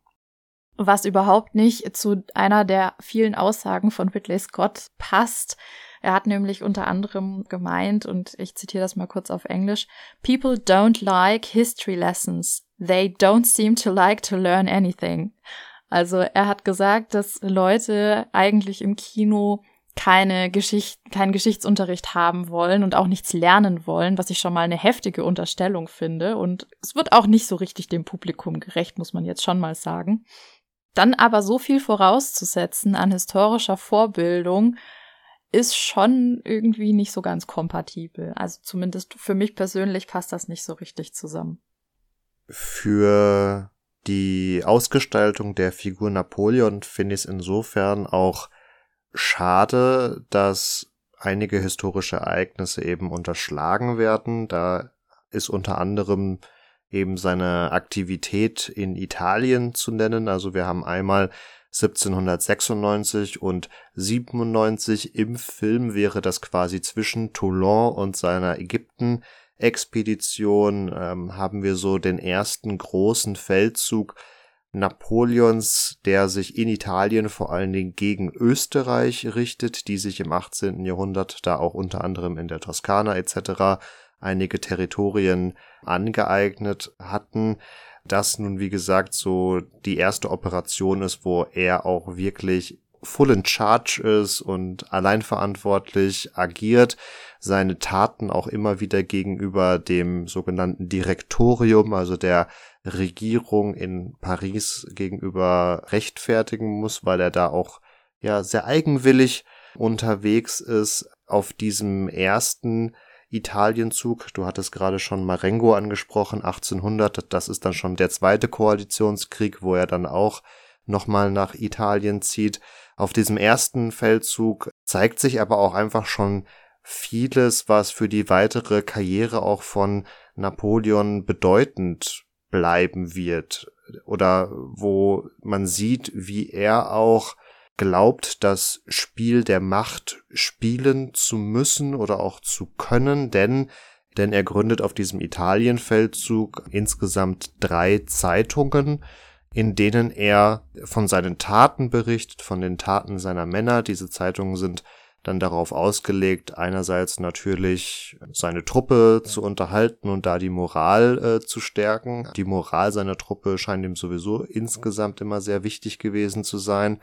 Was überhaupt nicht zu einer der vielen Aussagen von Ridley Scott passt, er hat nämlich unter anderem gemeint, und ich zitiere das mal kurz auf Englisch, People don't like history lessons. They don't seem to like to learn anything. Also er hat gesagt, dass Leute eigentlich im Kino keine Geschicht, keinen Geschichtsunterricht haben wollen und auch nichts lernen wollen, was ich schon mal eine heftige Unterstellung finde. Und es wird auch nicht so richtig dem Publikum gerecht, muss man jetzt schon mal sagen. Dann aber so viel vorauszusetzen an historischer Vorbildung, ist schon irgendwie nicht so ganz kompatibel. Also zumindest für mich persönlich passt das nicht so richtig zusammen. Für die Ausgestaltung der Figur Napoleon finde ich es insofern auch schade, dass einige historische Ereignisse eben unterschlagen werden. Da ist unter anderem eben seine Aktivität in Italien zu nennen. Also wir haben einmal 1796 und 97 im Film wäre das quasi zwischen Toulon und seiner Ägypten Expedition ähm, haben wir so den ersten großen Feldzug Napoleons, der sich in Italien vor allen Dingen gegen Österreich richtet, die sich im 18. Jahrhundert da auch unter anderem in der Toskana etc. einige Territorien angeeignet hatten das nun, wie gesagt, so die erste Operation ist, wo er auch wirklich full in charge ist und allein verantwortlich agiert, seine Taten auch immer wieder gegenüber dem sogenannten Direktorium, also der Regierung in Paris gegenüber rechtfertigen muss, weil er da auch ja sehr eigenwillig unterwegs ist. Auf diesem ersten Italienzug. Du hattest gerade schon Marengo angesprochen, 1800. Das ist dann schon der zweite Koalitionskrieg, wo er dann auch nochmal nach Italien zieht. Auf diesem ersten Feldzug zeigt sich aber auch einfach schon vieles, was für die weitere Karriere auch von Napoleon bedeutend bleiben wird oder wo man sieht, wie er auch glaubt, das Spiel der Macht spielen zu müssen oder auch zu können, denn denn er gründet auf diesem Italienfeldzug insgesamt drei Zeitungen, in denen er von seinen Taten berichtet, von den Taten seiner Männer. Diese Zeitungen sind dann darauf ausgelegt, einerseits natürlich seine Truppe zu unterhalten und da die Moral äh, zu stärken. Die Moral seiner Truppe scheint ihm sowieso insgesamt immer sehr wichtig gewesen zu sein.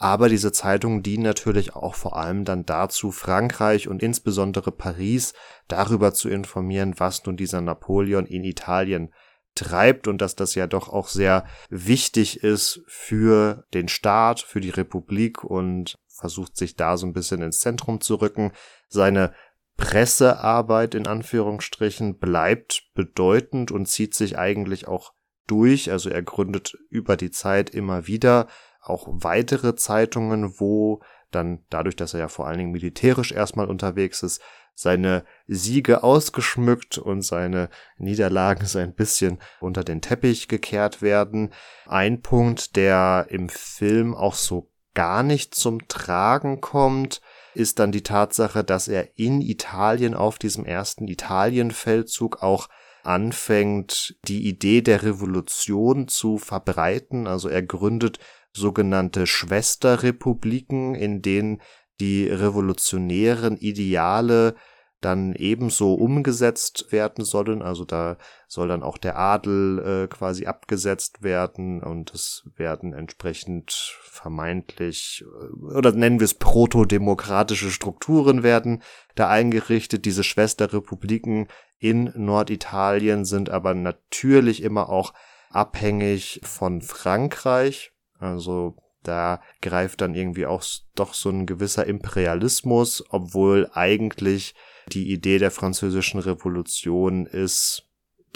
Aber diese Zeitungen dienen natürlich auch vor allem dann dazu, Frankreich und insbesondere Paris darüber zu informieren, was nun dieser Napoleon in Italien treibt und dass das ja doch auch sehr wichtig ist für den Staat, für die Republik und versucht sich da so ein bisschen ins Zentrum zu rücken. Seine Pressearbeit in Anführungsstrichen bleibt bedeutend und zieht sich eigentlich auch durch. Also er gründet über die Zeit immer wieder auch weitere Zeitungen, wo dann dadurch, dass er ja vor allen Dingen militärisch erstmal unterwegs ist, seine Siege ausgeschmückt und seine Niederlagen so ein bisschen unter den Teppich gekehrt werden. Ein Punkt, der im Film auch so gar nicht zum Tragen kommt, ist dann die Tatsache, dass er in Italien auf diesem ersten Italienfeldzug auch anfängt, die Idee der Revolution zu verbreiten. Also er gründet sogenannte Schwesterrepubliken, in denen die revolutionären Ideale dann ebenso umgesetzt werden sollen. Also da soll dann auch der Adel äh, quasi abgesetzt werden und es werden entsprechend vermeintlich äh, oder nennen wir es protodemokratische Strukturen werden da eingerichtet. Diese Schwesterrepubliken in Norditalien sind aber natürlich immer auch abhängig von Frankreich. Also da greift dann irgendwie auch doch so ein gewisser Imperialismus, obwohl eigentlich die Idee der französischen Revolution ist,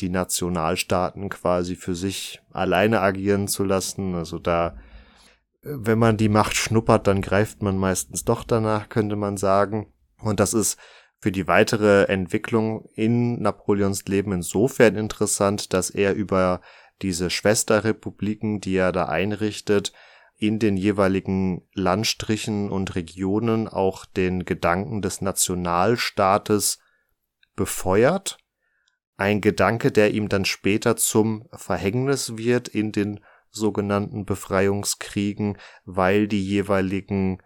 die Nationalstaaten quasi für sich alleine agieren zu lassen. Also da, wenn man die Macht schnuppert, dann greift man meistens doch danach, könnte man sagen. Und das ist für die weitere Entwicklung in Napoleons Leben insofern interessant, dass er über diese Schwesterrepubliken, die er da einrichtet, in den jeweiligen Landstrichen und Regionen auch den Gedanken des Nationalstaates befeuert. Ein Gedanke, der ihm dann später zum Verhängnis wird in den sogenannten Befreiungskriegen, weil die jeweiligen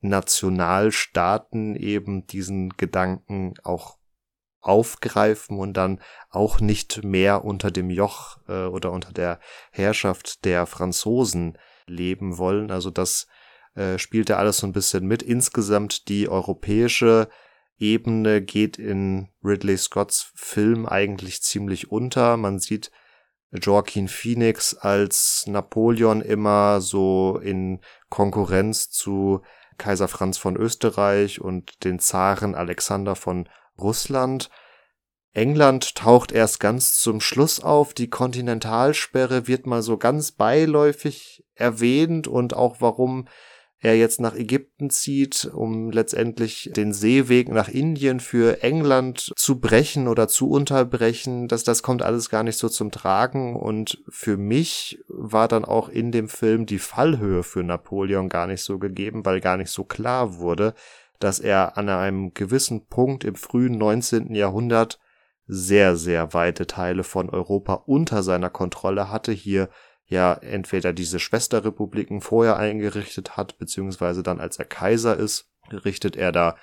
Nationalstaaten eben diesen Gedanken auch aufgreifen und dann auch nicht mehr unter dem Joch äh, oder unter der Herrschaft der Franzosen leben wollen. Also das äh, spielt da alles so ein bisschen mit. Insgesamt die europäische Ebene geht in Ridley Scotts Film eigentlich ziemlich unter. Man sieht Joaquin Phoenix als Napoleon immer so in Konkurrenz zu Kaiser Franz von Österreich und den Zaren Alexander von Russland. England taucht erst ganz zum Schluss auf. Die Kontinentalsperre wird mal so ganz beiläufig erwähnt und auch warum er jetzt nach Ägypten zieht, um letztendlich den Seeweg nach Indien für England zu brechen oder zu unterbrechen, dass das kommt alles gar nicht so zum Tragen und für mich war dann auch in dem Film die Fallhöhe für Napoleon gar nicht so gegeben, weil gar nicht so klar wurde, dass er an einem gewissen Punkt im frühen 19. Jahrhundert sehr, sehr weite Teile von Europa unter seiner Kontrolle hatte, hier ja entweder diese Schwesterrepubliken vorher eingerichtet hat, beziehungsweise dann als er Kaiser ist, richtet er da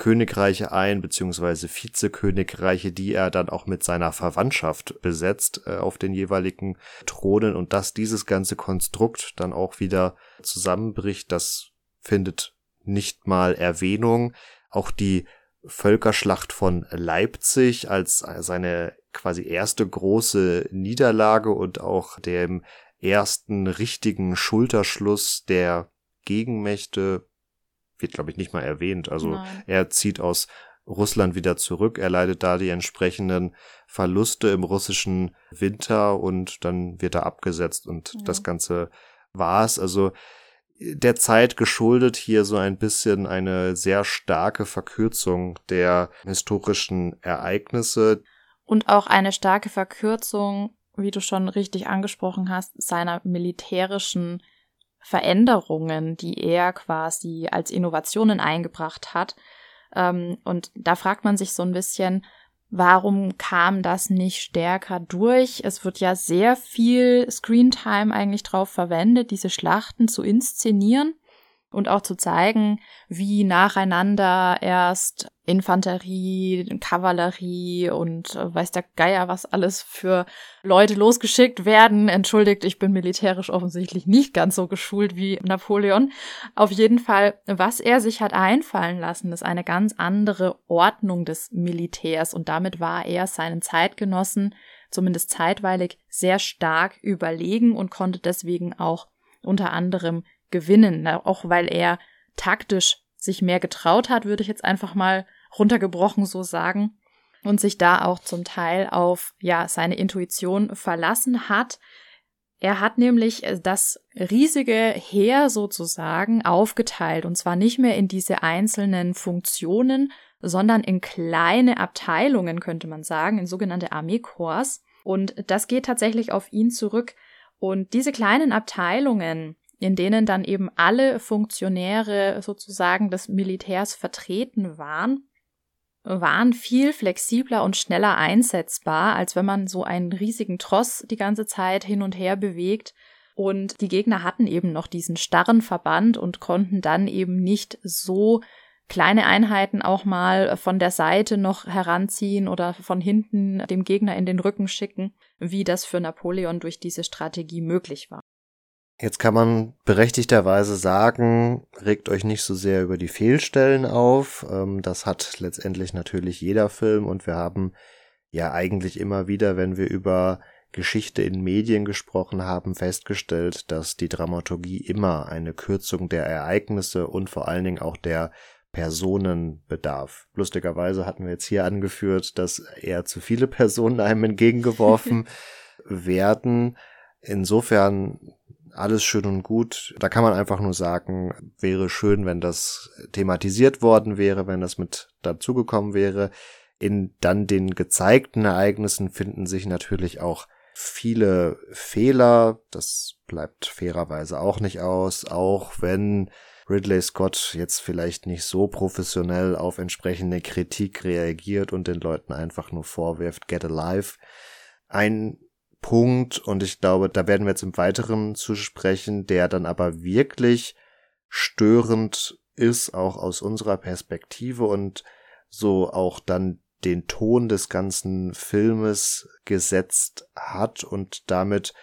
Königreiche ein, beziehungsweise Vizekönigreiche, die er dann auch mit seiner Verwandtschaft besetzt äh, auf den jeweiligen Thronen und dass dieses ganze Konstrukt dann auch wieder zusammenbricht, das findet nicht mal Erwähnung. Auch die Völkerschlacht von Leipzig als seine quasi erste große Niederlage und auch dem ersten richtigen Schulterschluss der Gegenmächte wird, glaube ich, nicht mal erwähnt. Also Nein. er zieht aus Russland wieder zurück, er leidet da die entsprechenden Verluste im russischen Winter und dann wird er abgesetzt und ja. das Ganze war's. Also der Zeit geschuldet hier so ein bisschen eine sehr starke Verkürzung der historischen Ereignisse. Und auch eine starke Verkürzung, wie du schon richtig angesprochen hast, seiner militärischen Veränderungen, die er quasi als Innovationen eingebracht hat. Ähm, und da fragt man sich so ein bisschen, Warum kam das nicht stärker durch? Es wird ja sehr viel Screentime eigentlich drauf verwendet, diese Schlachten zu inszenieren und auch zu zeigen, wie nacheinander erst Infanterie, Kavallerie und äh, weiß der Geier was alles für Leute losgeschickt werden. Entschuldigt, ich bin militärisch offensichtlich nicht ganz so geschult wie Napoleon. Auf jeden Fall, was er sich hat einfallen lassen, ist eine ganz andere Ordnung des Militärs und damit war er seinen Zeitgenossen zumindest zeitweilig sehr stark überlegen und konnte deswegen auch unter anderem gewinnen, auch weil er taktisch sich mehr getraut hat, würde ich jetzt einfach mal runtergebrochen so sagen und sich da auch zum Teil auf ja seine Intuition verlassen hat. Er hat nämlich äh, das riesige Heer sozusagen aufgeteilt und zwar nicht mehr in diese einzelnen Funktionen, sondern in kleine Abteilungen könnte man sagen, in sogenannte Armeekorps. Und das geht tatsächlich auf ihn zurück. Und diese kleinen Abteilungen, in denen dann eben alle Funktionäre sozusagen des Militärs vertreten waren, waren viel flexibler und schneller einsetzbar, als wenn man so einen riesigen Tross die ganze Zeit hin und her bewegt. Und die Gegner hatten eben noch diesen starren Verband und konnten dann eben nicht so kleine Einheiten auch mal von der Seite noch heranziehen oder von hinten dem Gegner in den Rücken schicken, wie das für Napoleon durch diese Strategie möglich war. Jetzt kann man berechtigterweise sagen, regt euch nicht so sehr über die Fehlstellen auf. Ähm, das hat letztendlich natürlich jeder Film und wir haben ja eigentlich immer wieder, wenn wir über Geschichte in Medien gesprochen haben, festgestellt, dass die Dramaturgie immer eine Kürzung der Ereignisse und vor allen Dingen auch der Personen bedarf. Lustigerweise hatten wir jetzt hier angeführt, dass eher zu viele Personen einem entgegengeworfen werden. Insofern alles schön und gut. Da kann man einfach nur sagen, wäre schön, wenn das thematisiert worden wäre, wenn das mit dazugekommen wäre. In dann den gezeigten Ereignissen finden sich natürlich auch viele Fehler. Das bleibt fairerweise auch nicht aus, auch wenn Ridley Scott jetzt vielleicht nicht so professionell auf entsprechende Kritik reagiert und den Leuten einfach nur vorwirft, get alive. Ein Punkt, und ich glaube, da werden wir jetzt im Weiteren zu sprechen, der dann aber wirklich störend ist, auch aus unserer Perspektive und so auch dann den Ton des ganzen Filmes gesetzt hat und damit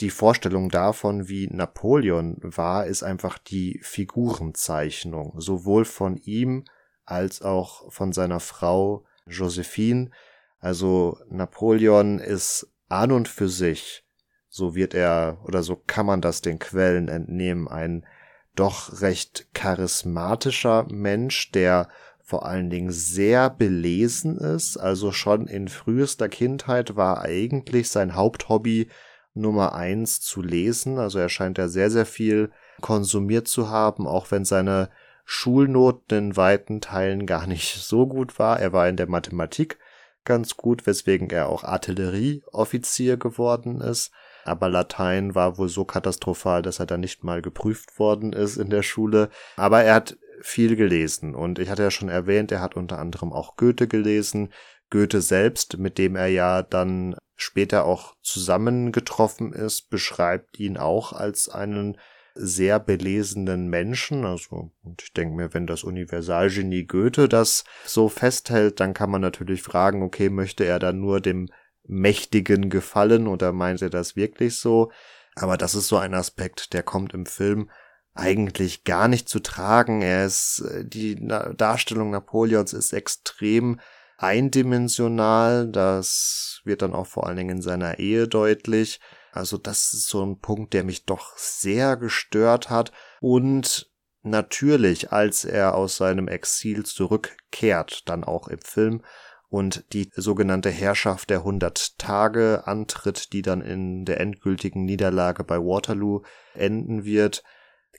die Vorstellung davon, wie Napoleon war, ist einfach die Figurenzeichnung, sowohl von ihm als auch von seiner Frau Josephine. Also Napoleon ist an und für sich, so wird er oder so kann man das den Quellen entnehmen, ein doch recht charismatischer Mensch, der vor allen Dingen sehr belesen ist, also schon in frühester Kindheit war eigentlich sein Haupthobby Nummer eins zu lesen, also er scheint ja sehr, sehr viel konsumiert zu haben, auch wenn seine Schulnoten in weiten Teilen gar nicht so gut war. Er war in der Mathematik ganz gut, weswegen er auch Artillerieoffizier geworden ist. Aber Latein war wohl so katastrophal, dass er dann nicht mal geprüft worden ist in der Schule. Aber er hat viel gelesen und ich hatte ja schon erwähnt, er hat unter anderem auch Goethe gelesen. Goethe selbst, mit dem er ja dann später auch zusammengetroffen ist, beschreibt ihn auch als einen sehr belesenen Menschen. Also, und ich denke mir, wenn das Universalgenie Goethe das so festhält, dann kann man natürlich fragen, okay, möchte er dann nur dem Mächtigen gefallen oder meint er das wirklich so? Aber das ist so ein Aspekt, der kommt im Film eigentlich gar nicht zu tragen. Er ist, äh, die Darstellung Napoleons ist extrem eindimensional. Das wird dann auch vor allen Dingen in seiner Ehe deutlich. Also das ist so ein Punkt, der mich doch sehr gestört hat. Und natürlich, als er aus seinem Exil zurückkehrt, dann auch im Film, und die sogenannte Herrschaft der 100 Tage antritt, die dann in der endgültigen Niederlage bei Waterloo enden wird.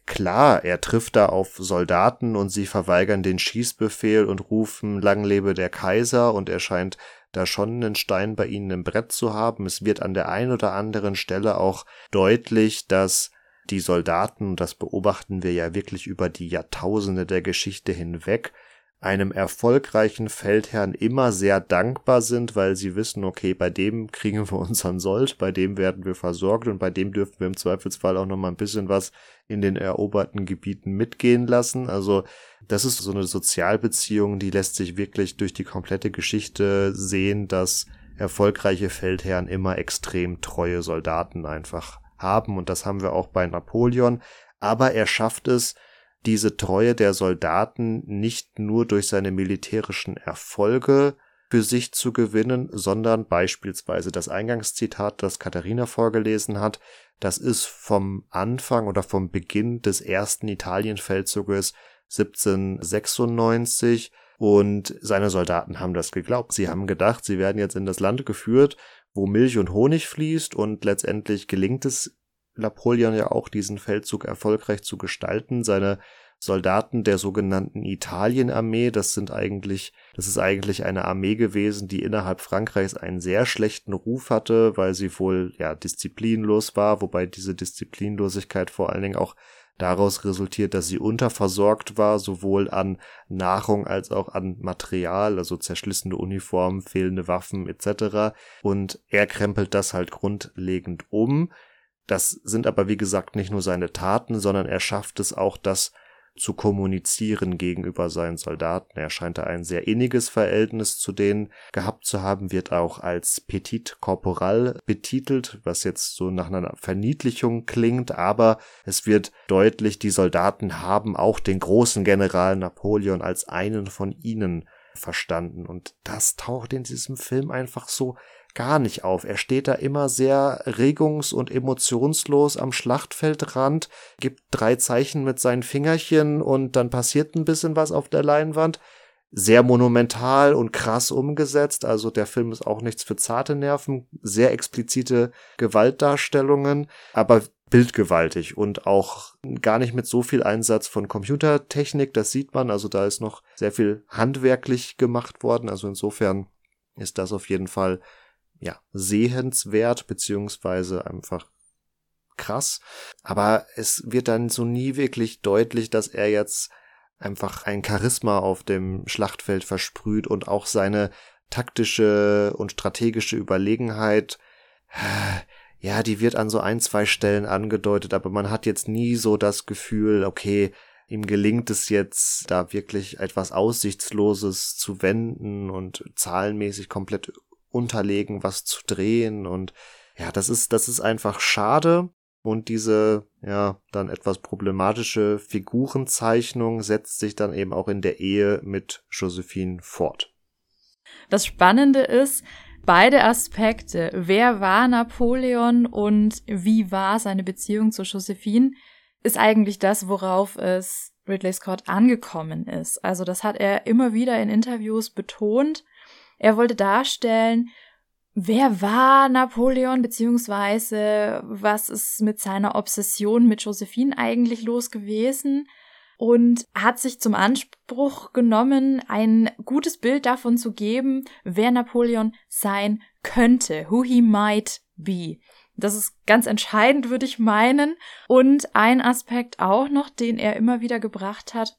Klar, er trifft da auf Soldaten und sie verweigern den Schießbefehl und rufen Lang lebe der Kaiser und er scheint da schon einen Stein bei ihnen im Brett zu haben. Es wird an der einen oder anderen Stelle auch deutlich, dass die Soldaten, das beobachten wir ja wirklich über die Jahrtausende der Geschichte hinweg, einem erfolgreichen Feldherrn immer sehr dankbar sind, weil sie wissen, okay, bei dem kriegen wir unseren Sold, bei dem werden wir versorgt und bei dem dürfen wir im Zweifelsfall auch noch mal ein bisschen was in den eroberten Gebieten mitgehen lassen. Also das ist so eine Sozialbeziehung, die lässt sich wirklich durch die komplette Geschichte sehen, dass erfolgreiche Feldherren immer extrem treue Soldaten einfach haben und das haben wir auch bei Napoleon. Aber er schafft es, diese Treue der Soldaten nicht nur durch seine militärischen Erfolge für sich zu gewinnen, sondern beispielsweise das Eingangszitat, das Katharina vorgelesen hat, das ist vom Anfang oder vom Beginn des ersten Italienfeldzuges 1796 und seine Soldaten haben das geglaubt. Sie haben gedacht, sie werden jetzt in das Land geführt, wo Milch und Honig fließt und letztendlich gelingt es Napoleon ja auch diesen Feldzug erfolgreich zu gestalten. Seine Soldaten der sogenannten Italienarmee, das sind eigentlich, das ist eigentlich eine Armee gewesen, die innerhalb Frankreichs einen sehr schlechten Ruf hatte, weil sie wohl ja disziplinlos war, wobei diese Disziplinlosigkeit vor allen Dingen auch daraus resultiert, dass sie unterversorgt war, sowohl an Nahrung als auch an Material, also zerschlissene Uniformen, fehlende Waffen etc. Und er krempelt das halt grundlegend um. Das sind aber wie gesagt nicht nur seine Taten, sondern er schafft es auch, das zu kommunizieren gegenüber seinen Soldaten. Er scheint da ein sehr inniges Verhältnis zu denen gehabt zu haben, wird auch als Petit Corporal betitelt, was jetzt so nach einer Verniedlichung klingt, aber es wird deutlich, die Soldaten haben auch den großen General Napoleon als einen von ihnen verstanden und das taucht in diesem Film einfach so gar nicht auf. Er steht da immer sehr regungs- und emotionslos am Schlachtfeldrand, gibt drei Zeichen mit seinen Fingerchen und dann passiert ein bisschen was auf der Leinwand. Sehr monumental und krass umgesetzt, also der Film ist auch nichts für zarte Nerven, sehr explizite Gewaltdarstellungen, aber bildgewaltig und auch gar nicht mit so viel Einsatz von Computertechnik, das sieht man, also da ist noch sehr viel handwerklich gemacht worden, also insofern ist das auf jeden Fall ja, sehenswert, beziehungsweise einfach krass. Aber es wird dann so nie wirklich deutlich, dass er jetzt einfach ein Charisma auf dem Schlachtfeld versprüht und auch seine taktische und strategische Überlegenheit, ja, die wird an so ein, zwei Stellen angedeutet, aber man hat jetzt nie so das Gefühl, okay, ihm gelingt es jetzt, da wirklich etwas Aussichtsloses zu wenden und zahlenmäßig komplett unterlegen, was zu drehen und ja, das ist, das ist einfach schade. Und diese, ja, dann etwas problematische Figurenzeichnung setzt sich dann eben auch in der Ehe mit Josephine fort. Das Spannende ist, beide Aspekte, wer war Napoleon und wie war seine Beziehung zu Josephine, ist eigentlich das, worauf es Ridley Scott angekommen ist. Also das hat er immer wieder in Interviews betont er wollte darstellen, wer war Napoleon, beziehungsweise was ist mit seiner Obsession mit Josephine eigentlich los gewesen und hat sich zum Anspruch genommen, ein gutes Bild davon zu geben, wer Napoleon sein könnte, who he might be. Das ist ganz entscheidend, würde ich meinen. Und ein Aspekt auch noch, den er immer wieder gebracht hat,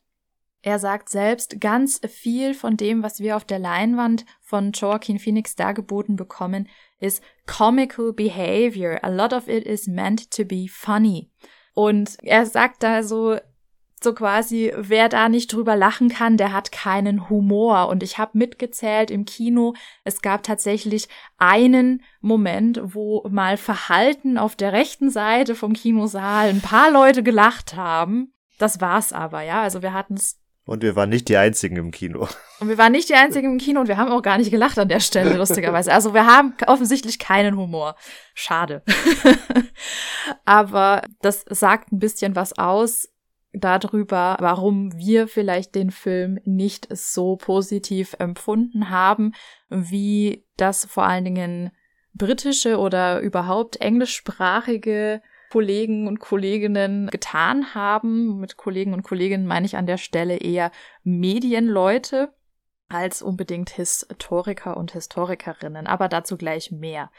er sagt selbst, ganz viel von dem, was wir auf der Leinwand von Joaquin Phoenix dargeboten bekommen, ist comical behavior. A lot of it is meant to be funny. Und er sagt da so so quasi, wer da nicht drüber lachen kann, der hat keinen Humor. Und ich habe mitgezählt im Kino, es gab tatsächlich einen Moment, wo mal verhalten auf der rechten Seite vom Kinosaal ein paar Leute gelacht haben. Das war's aber, ja. Also wir hatten es und wir waren nicht die Einzigen im Kino. Und wir waren nicht die Einzigen im Kino und wir haben auch gar nicht gelacht an der Stelle, lustigerweise. Also wir haben offensichtlich keinen Humor. Schade. Aber das sagt ein bisschen was aus darüber, warum wir vielleicht den Film nicht so positiv empfunden haben, wie das vor allen Dingen britische oder überhaupt englischsprachige Kollegen und Kolleginnen getan haben. Mit Kollegen und Kolleginnen meine ich an der Stelle eher Medienleute als unbedingt Historiker und Historikerinnen, aber dazu gleich mehr.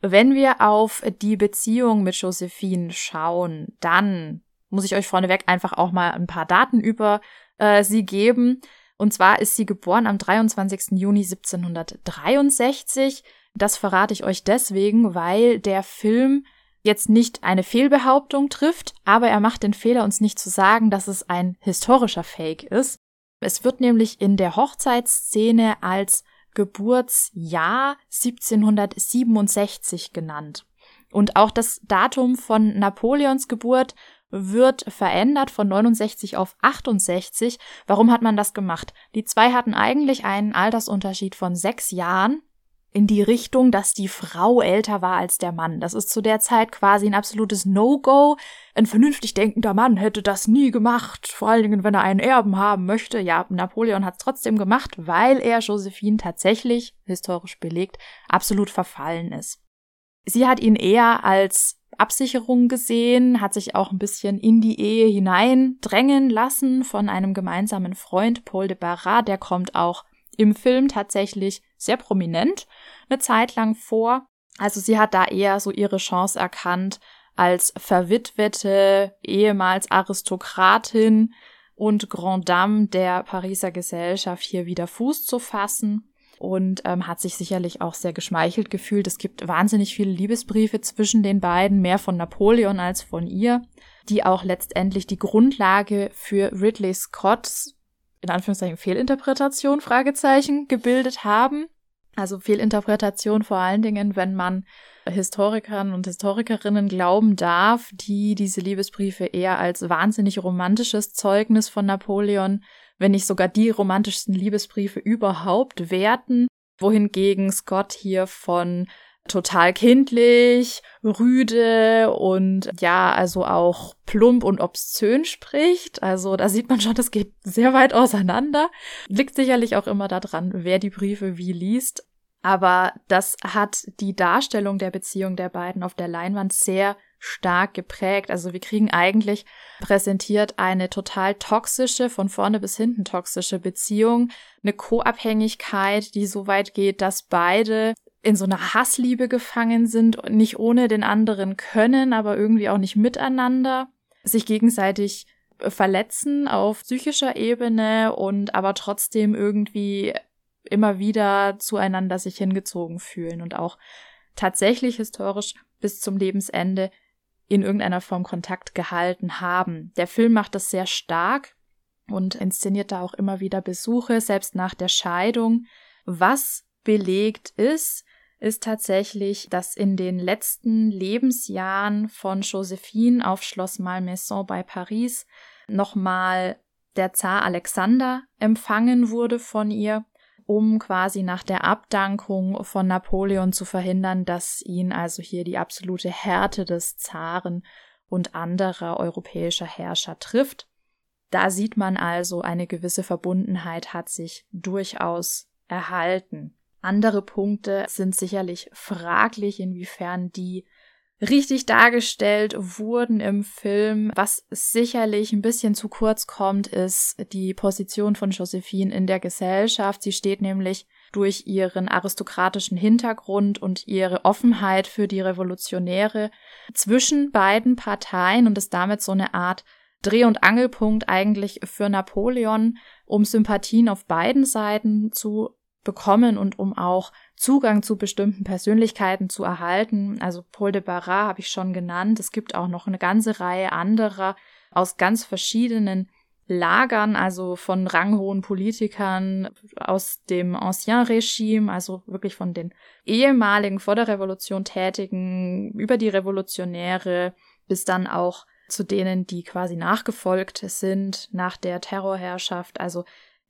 Wenn wir auf die Beziehung mit Josephine schauen, dann muss ich euch vorneweg einfach auch mal ein paar Daten über äh, sie geben. Und zwar ist sie geboren am 23. Juni 1763. Das verrate ich euch deswegen, weil der Film jetzt nicht eine Fehlbehauptung trifft, aber er macht den Fehler, uns nicht zu sagen, dass es ein historischer Fake ist. Es wird nämlich in der Hochzeitsszene als Geburtsjahr 1767 genannt. Und auch das Datum von Napoleons Geburt wird verändert von 69 auf 68. Warum hat man das gemacht? Die zwei hatten eigentlich einen Altersunterschied von sechs Jahren in die Richtung, dass die Frau älter war als der Mann. Das ist zu der Zeit quasi ein absolutes No-Go. Ein vernünftig denkender Mann hätte das nie gemacht, vor allen Dingen, wenn er einen Erben haben möchte. Ja, Napoleon hat es trotzdem gemacht, weil er Josephine tatsächlich, historisch belegt, absolut verfallen ist. Sie hat ihn eher als Absicherung gesehen, hat sich auch ein bisschen in die Ehe hineindrängen lassen von einem gemeinsamen Freund, Paul de Barras, der kommt auch im Film tatsächlich sehr prominent eine Zeit lang vor. Also sie hat da eher so ihre Chance erkannt, als verwitwete, ehemals Aristokratin und Grand Dame der Pariser Gesellschaft hier wieder Fuß zu fassen und ähm, hat sich sicherlich auch sehr geschmeichelt gefühlt. Es gibt wahnsinnig viele Liebesbriefe zwischen den beiden, mehr von Napoleon als von ihr, die auch letztendlich die Grundlage für Ridley Scotts in Anführungszeichen Fehlinterpretation Fragezeichen gebildet haben. Also Fehlinterpretation vor allen Dingen, wenn man Historikern und Historikerinnen glauben darf, die diese Liebesbriefe eher als wahnsinnig romantisches Zeugnis von Napoleon, wenn nicht sogar die romantischsten Liebesbriefe überhaupt werten, wohingegen Scott hier von total kindlich, rüde und ja, also auch plump und obszön spricht. Also da sieht man schon, das geht sehr weit auseinander. Liegt sicherlich auch immer daran, wer die Briefe wie liest. Aber das hat die Darstellung der Beziehung der beiden auf der Leinwand sehr stark geprägt. Also wir kriegen eigentlich präsentiert eine total toxische, von vorne bis hinten toxische Beziehung, eine Co-Abhängigkeit, die so weit geht, dass beide in so einer Hassliebe gefangen sind nicht ohne den anderen können, aber irgendwie auch nicht miteinander, sich gegenseitig verletzen auf psychischer Ebene und aber trotzdem irgendwie immer wieder zueinander sich hingezogen fühlen und auch tatsächlich historisch bis zum Lebensende in irgendeiner Form Kontakt gehalten haben. Der Film macht das sehr stark und inszeniert da auch immer wieder Besuche, selbst nach der Scheidung. Was belegt ist, ist tatsächlich, dass in den letzten Lebensjahren von Josephine auf Schloss Malmaison bei Paris nochmal der Zar Alexander empfangen wurde von ihr, um quasi nach der Abdankung von Napoleon zu verhindern, dass ihn also hier die absolute Härte des Zaren und anderer europäischer Herrscher trifft. Da sieht man also, eine gewisse Verbundenheit hat sich durchaus erhalten. Andere Punkte sind sicherlich fraglich, inwiefern die richtig dargestellt wurden im Film. Was sicherlich ein bisschen zu kurz kommt, ist die Position von Josephine in der Gesellschaft. Sie steht nämlich durch ihren aristokratischen Hintergrund und ihre Offenheit für die Revolutionäre zwischen beiden Parteien und ist damit so eine Art Dreh- und Angelpunkt eigentlich für Napoleon, um Sympathien auf beiden Seiten zu bekommen und um auch Zugang zu bestimmten Persönlichkeiten zu erhalten. Also Paul de Barras habe ich schon genannt. Es gibt auch noch eine ganze Reihe anderer aus ganz verschiedenen Lagern, also von ranghohen Politikern aus dem Ancien Regime, also wirklich von den ehemaligen vor der Revolution Tätigen über die Revolutionäre bis dann auch zu denen, die quasi nachgefolgt sind nach der Terrorherrschaft. Also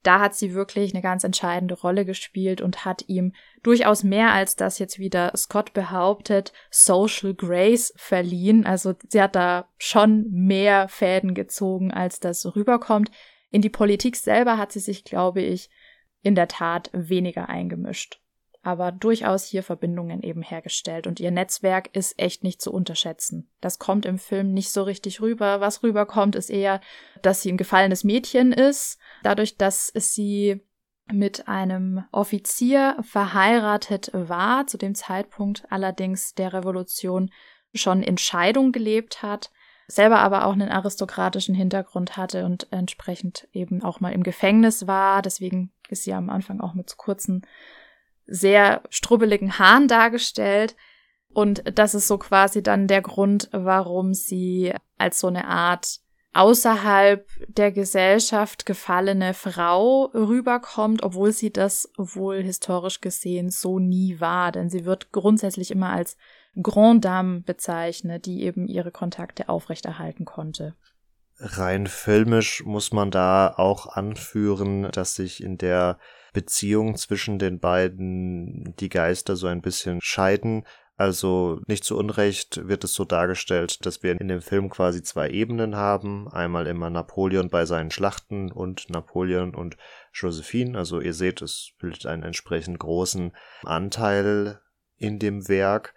da hat sie wirklich eine ganz entscheidende Rolle gespielt und hat ihm durchaus mehr als das jetzt wieder Scott behauptet, Social Grace verliehen. Also sie hat da schon mehr Fäden gezogen, als das rüberkommt. In die Politik selber hat sie sich, glaube ich, in der Tat weniger eingemischt aber durchaus hier Verbindungen eben hergestellt und ihr Netzwerk ist echt nicht zu unterschätzen. Das kommt im Film nicht so richtig rüber. Was rüberkommt, ist eher, dass sie ein gefallenes Mädchen ist, dadurch, dass sie mit einem Offizier verheiratet war, zu dem Zeitpunkt allerdings der Revolution schon in Scheidung gelebt hat, selber aber auch einen aristokratischen Hintergrund hatte und entsprechend eben auch mal im Gefängnis war. Deswegen ist sie am Anfang auch mit kurzen sehr strubbeligen Haaren dargestellt. Und das ist so quasi dann der Grund, warum sie als so eine Art außerhalb der Gesellschaft gefallene Frau rüberkommt, obwohl sie das wohl historisch gesehen so nie war, denn sie wird grundsätzlich immer als Grand Dame bezeichnet, die eben ihre Kontakte aufrechterhalten konnte. Rein filmisch muss man da auch anführen, dass sich in der Beziehung zwischen den beiden die Geister so ein bisschen scheiden. Also nicht zu Unrecht wird es so dargestellt, dass wir in dem Film quasi zwei Ebenen haben. Einmal immer Napoleon bei seinen Schlachten und Napoleon und Josephine. Also ihr seht, es bildet einen entsprechend großen Anteil in dem Werk.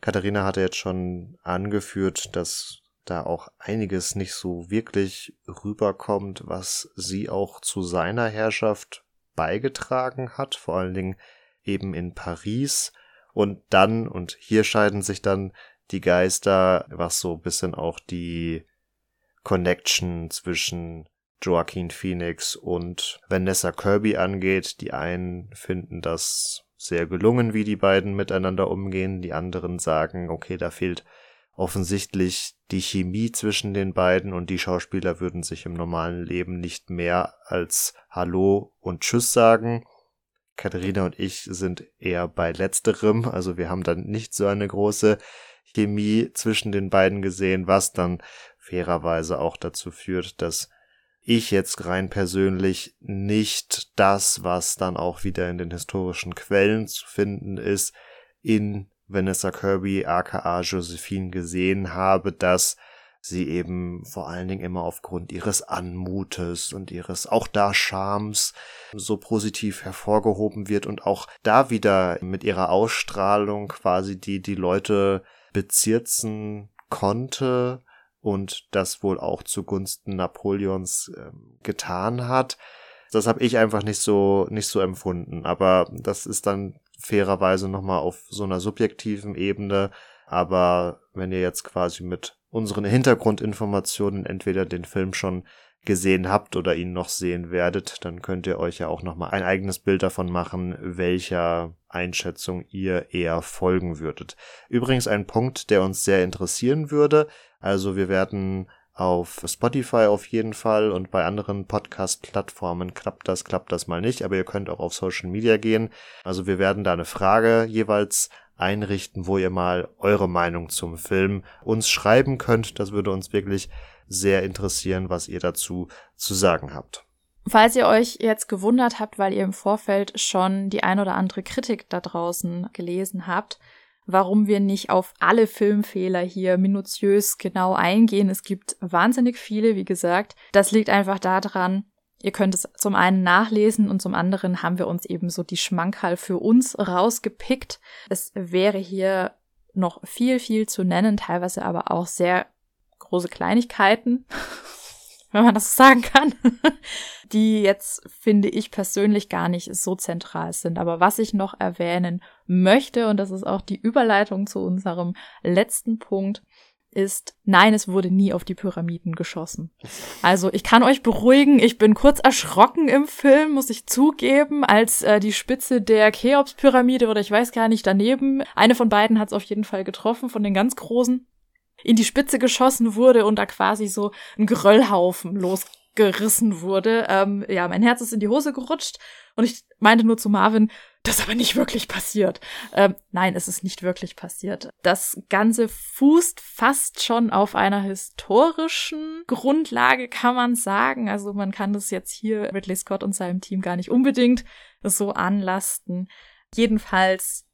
Katharina hatte jetzt schon angeführt, dass da auch einiges nicht so wirklich rüberkommt, was sie auch zu seiner Herrschaft beigetragen hat, vor allen Dingen eben in Paris. Und dann, und hier scheiden sich dann die Geister, was so ein bisschen auch die Connection zwischen Joaquin Phoenix und Vanessa Kirby angeht. Die einen finden das sehr gelungen, wie die beiden miteinander umgehen. Die anderen sagen, okay, da fehlt offensichtlich die Chemie zwischen den beiden und die Schauspieler würden sich im normalen Leben nicht mehr als Hallo und Tschüss sagen. Katharina und ich sind eher bei letzterem, also wir haben dann nicht so eine große Chemie zwischen den beiden gesehen, was dann fairerweise auch dazu führt, dass ich jetzt rein persönlich nicht das, was dann auch wieder in den historischen Quellen zu finden ist, in Vanessa Kirby aka Josephine gesehen habe, dass sie eben vor allen Dingen immer aufgrund ihres Anmutes und ihres auch da Charmes so positiv hervorgehoben wird und auch da wieder mit ihrer Ausstrahlung quasi die die Leute bezirzen konnte und das wohl auch zugunsten Napoleons äh, getan hat. Das habe ich einfach nicht so nicht so empfunden, aber das ist dann fairerweise nochmal auf so einer subjektiven Ebene. Aber wenn ihr jetzt quasi mit unseren Hintergrundinformationen entweder den Film schon gesehen habt oder ihn noch sehen werdet, dann könnt ihr euch ja auch nochmal ein eigenes Bild davon machen, welcher Einschätzung ihr eher folgen würdet. Übrigens ein Punkt, der uns sehr interessieren würde. Also wir werden auf Spotify auf jeden Fall und bei anderen Podcast-Plattformen klappt das, klappt das mal nicht, aber ihr könnt auch auf Social Media gehen. Also wir werden da eine Frage jeweils einrichten, wo ihr mal eure Meinung zum Film uns schreiben könnt. Das würde uns wirklich sehr interessieren, was ihr dazu zu sagen habt. Falls ihr euch jetzt gewundert habt, weil ihr im Vorfeld schon die ein oder andere Kritik da draußen gelesen habt, warum wir nicht auf alle Filmfehler hier minutiös genau eingehen. Es gibt wahnsinnig viele, wie gesagt. Das liegt einfach daran, ihr könnt es zum einen nachlesen und zum anderen haben wir uns eben so die Schmankerl für uns rausgepickt. Es wäre hier noch viel, viel zu nennen, teilweise aber auch sehr große Kleinigkeiten. wenn man das sagen kann, die jetzt, finde ich persönlich, gar nicht so zentral sind. Aber was ich noch erwähnen möchte, und das ist auch die Überleitung zu unserem letzten Punkt, ist, nein, es wurde nie auf die Pyramiden geschossen. Also ich kann euch beruhigen, ich bin kurz erschrocken im Film, muss ich zugeben, als äh, die Spitze der Cheops-Pyramide oder ich weiß gar nicht daneben, eine von beiden hat es auf jeden Fall getroffen, von den ganz großen, in die Spitze geschossen wurde und da quasi so ein Geröllhaufen los gerissen wurde. Ähm, ja, mein Herz ist in die Hose gerutscht und ich meinte nur zu Marvin, das ist aber nicht wirklich passiert. Ähm, nein, es ist nicht wirklich passiert. Das Ganze fußt fast schon auf einer historischen Grundlage, kann man sagen. Also man kann das jetzt hier Ridley Scott und seinem Team gar nicht unbedingt so anlasten. Jedenfalls,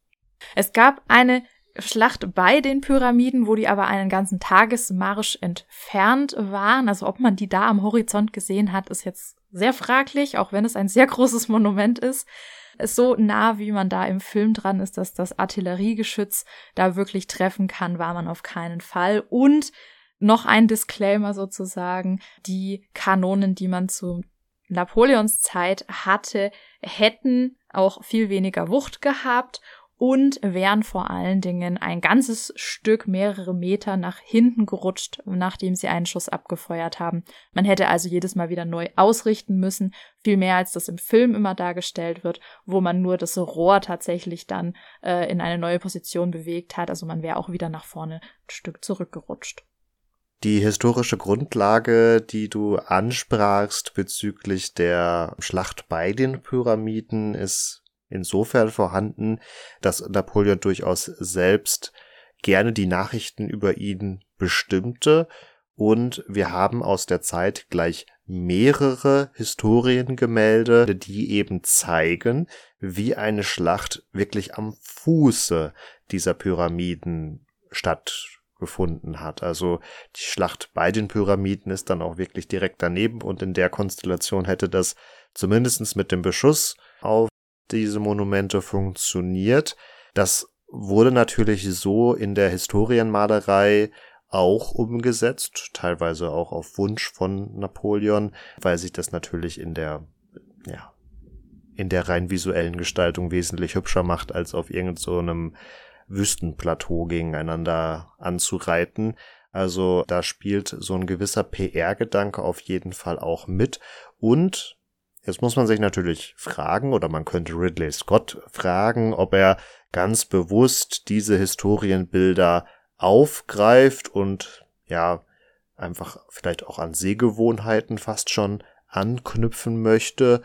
es gab eine Schlacht bei den Pyramiden, wo die aber einen ganzen Tagesmarsch entfernt waren. Also ob man die da am Horizont gesehen hat, ist jetzt sehr fraglich, auch wenn es ein sehr großes Monument ist so nah, wie man da im Film dran ist, dass das Artilleriegeschütz da wirklich treffen kann, war man auf keinen Fall. Und noch ein Disclaimer sozusagen, die Kanonen, die man zu Napoleons Zeit hatte, hätten auch viel weniger Wucht gehabt und wären vor allen Dingen ein ganzes Stück mehrere Meter nach hinten gerutscht, nachdem sie einen Schuss abgefeuert haben. Man hätte also jedes Mal wieder neu ausrichten müssen, viel mehr als das im Film immer dargestellt wird, wo man nur das Rohr tatsächlich dann äh, in eine neue Position bewegt hat. Also man wäre auch wieder nach vorne ein Stück zurückgerutscht. Die historische Grundlage, die du ansprachst bezüglich der Schlacht bei den Pyramiden, ist insofern vorhanden, dass Napoleon durchaus selbst gerne die Nachrichten über ihn bestimmte und wir haben aus der Zeit gleich mehrere Historiengemälde, die eben zeigen, wie eine Schlacht wirklich am Fuße dieser Pyramiden stattgefunden hat. Also die Schlacht bei den Pyramiden ist dann auch wirklich direkt daneben und in der Konstellation hätte das zumindestens mit dem Beschuss auf diese Monumente funktioniert. Das wurde natürlich so in der Historienmalerei auch umgesetzt, teilweise auch auf Wunsch von Napoleon, weil sich das natürlich in der, ja, in der rein visuellen Gestaltung wesentlich hübscher macht, als auf irgendeinem so Wüstenplateau gegeneinander anzureiten. Also da spielt so ein gewisser PR-Gedanke auf jeden Fall auch mit. Und Jetzt muss man sich natürlich fragen, oder man könnte Ridley Scott fragen, ob er ganz bewusst diese Historienbilder aufgreift und ja, einfach vielleicht auch an Sehgewohnheiten fast schon anknüpfen möchte,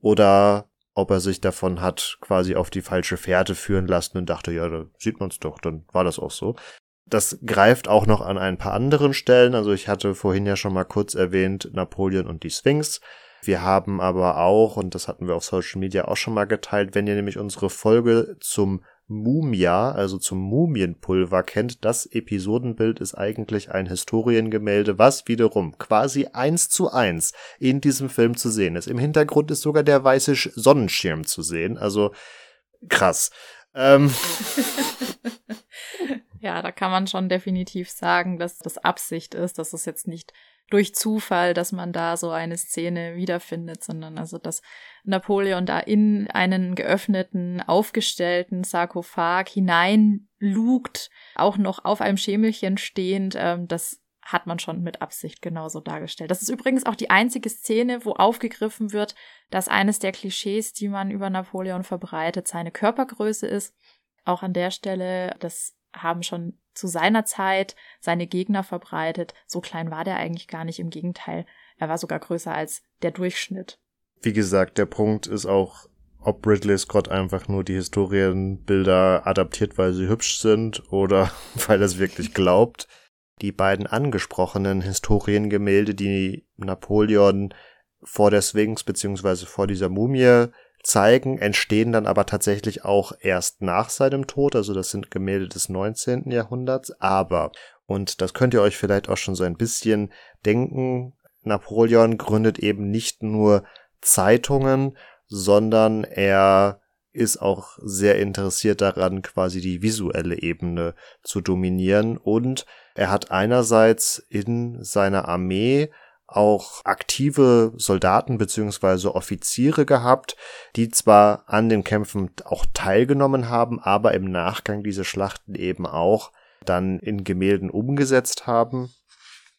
oder ob er sich davon hat quasi auf die falsche Fährte führen lassen und dachte, ja, da sieht man's doch, dann war das auch so. Das greift auch noch an ein paar anderen Stellen. Also ich hatte vorhin ja schon mal kurz erwähnt, Napoleon und die Sphinx. Wir haben aber auch, und das hatten wir auf Social Media auch schon mal geteilt, wenn ihr nämlich unsere Folge zum Mumia, also zum Mumienpulver kennt, das Episodenbild ist eigentlich ein Historiengemälde, was wiederum quasi eins zu eins in diesem Film zu sehen ist. Im Hintergrund ist sogar der weiße Sonnenschirm zu sehen, also krass. Ähm. ja, da kann man schon definitiv sagen, dass das Absicht ist, dass es jetzt nicht durch Zufall, dass man da so eine Szene wiederfindet, sondern also, dass Napoleon da in einen geöffneten, aufgestellten Sarkophag hineinlugt, auch noch auf einem Schemelchen stehend, ähm, das hat man schon mit Absicht genauso dargestellt. Das ist übrigens auch die einzige Szene, wo aufgegriffen wird, dass eines der Klischees, die man über Napoleon verbreitet, seine Körpergröße ist. Auch an der Stelle, das haben schon zu seiner Zeit seine Gegner verbreitet. So klein war der eigentlich gar nicht. Im Gegenteil, er war sogar größer als der Durchschnitt. Wie gesagt, der Punkt ist auch, ob Ridley Scott einfach nur die Historienbilder adaptiert, weil sie hübsch sind oder weil er es wirklich glaubt. Die beiden angesprochenen Historiengemälde, die Napoleon vor der Sphinx beziehungsweise vor dieser Mumie zeigen, entstehen dann aber tatsächlich auch erst nach seinem Tod. Also das sind Gemälde des 19. Jahrhunderts. Aber, und das könnt ihr euch vielleicht auch schon so ein bisschen denken, Napoleon gründet eben nicht nur Zeitungen, sondern er ist auch sehr interessiert daran, quasi die visuelle Ebene zu dominieren. Und er hat einerseits in seiner Armee auch aktive Soldaten beziehungsweise Offiziere gehabt, die zwar an den Kämpfen auch teilgenommen haben, aber im Nachgang diese Schlachten eben auch dann in Gemälden umgesetzt haben.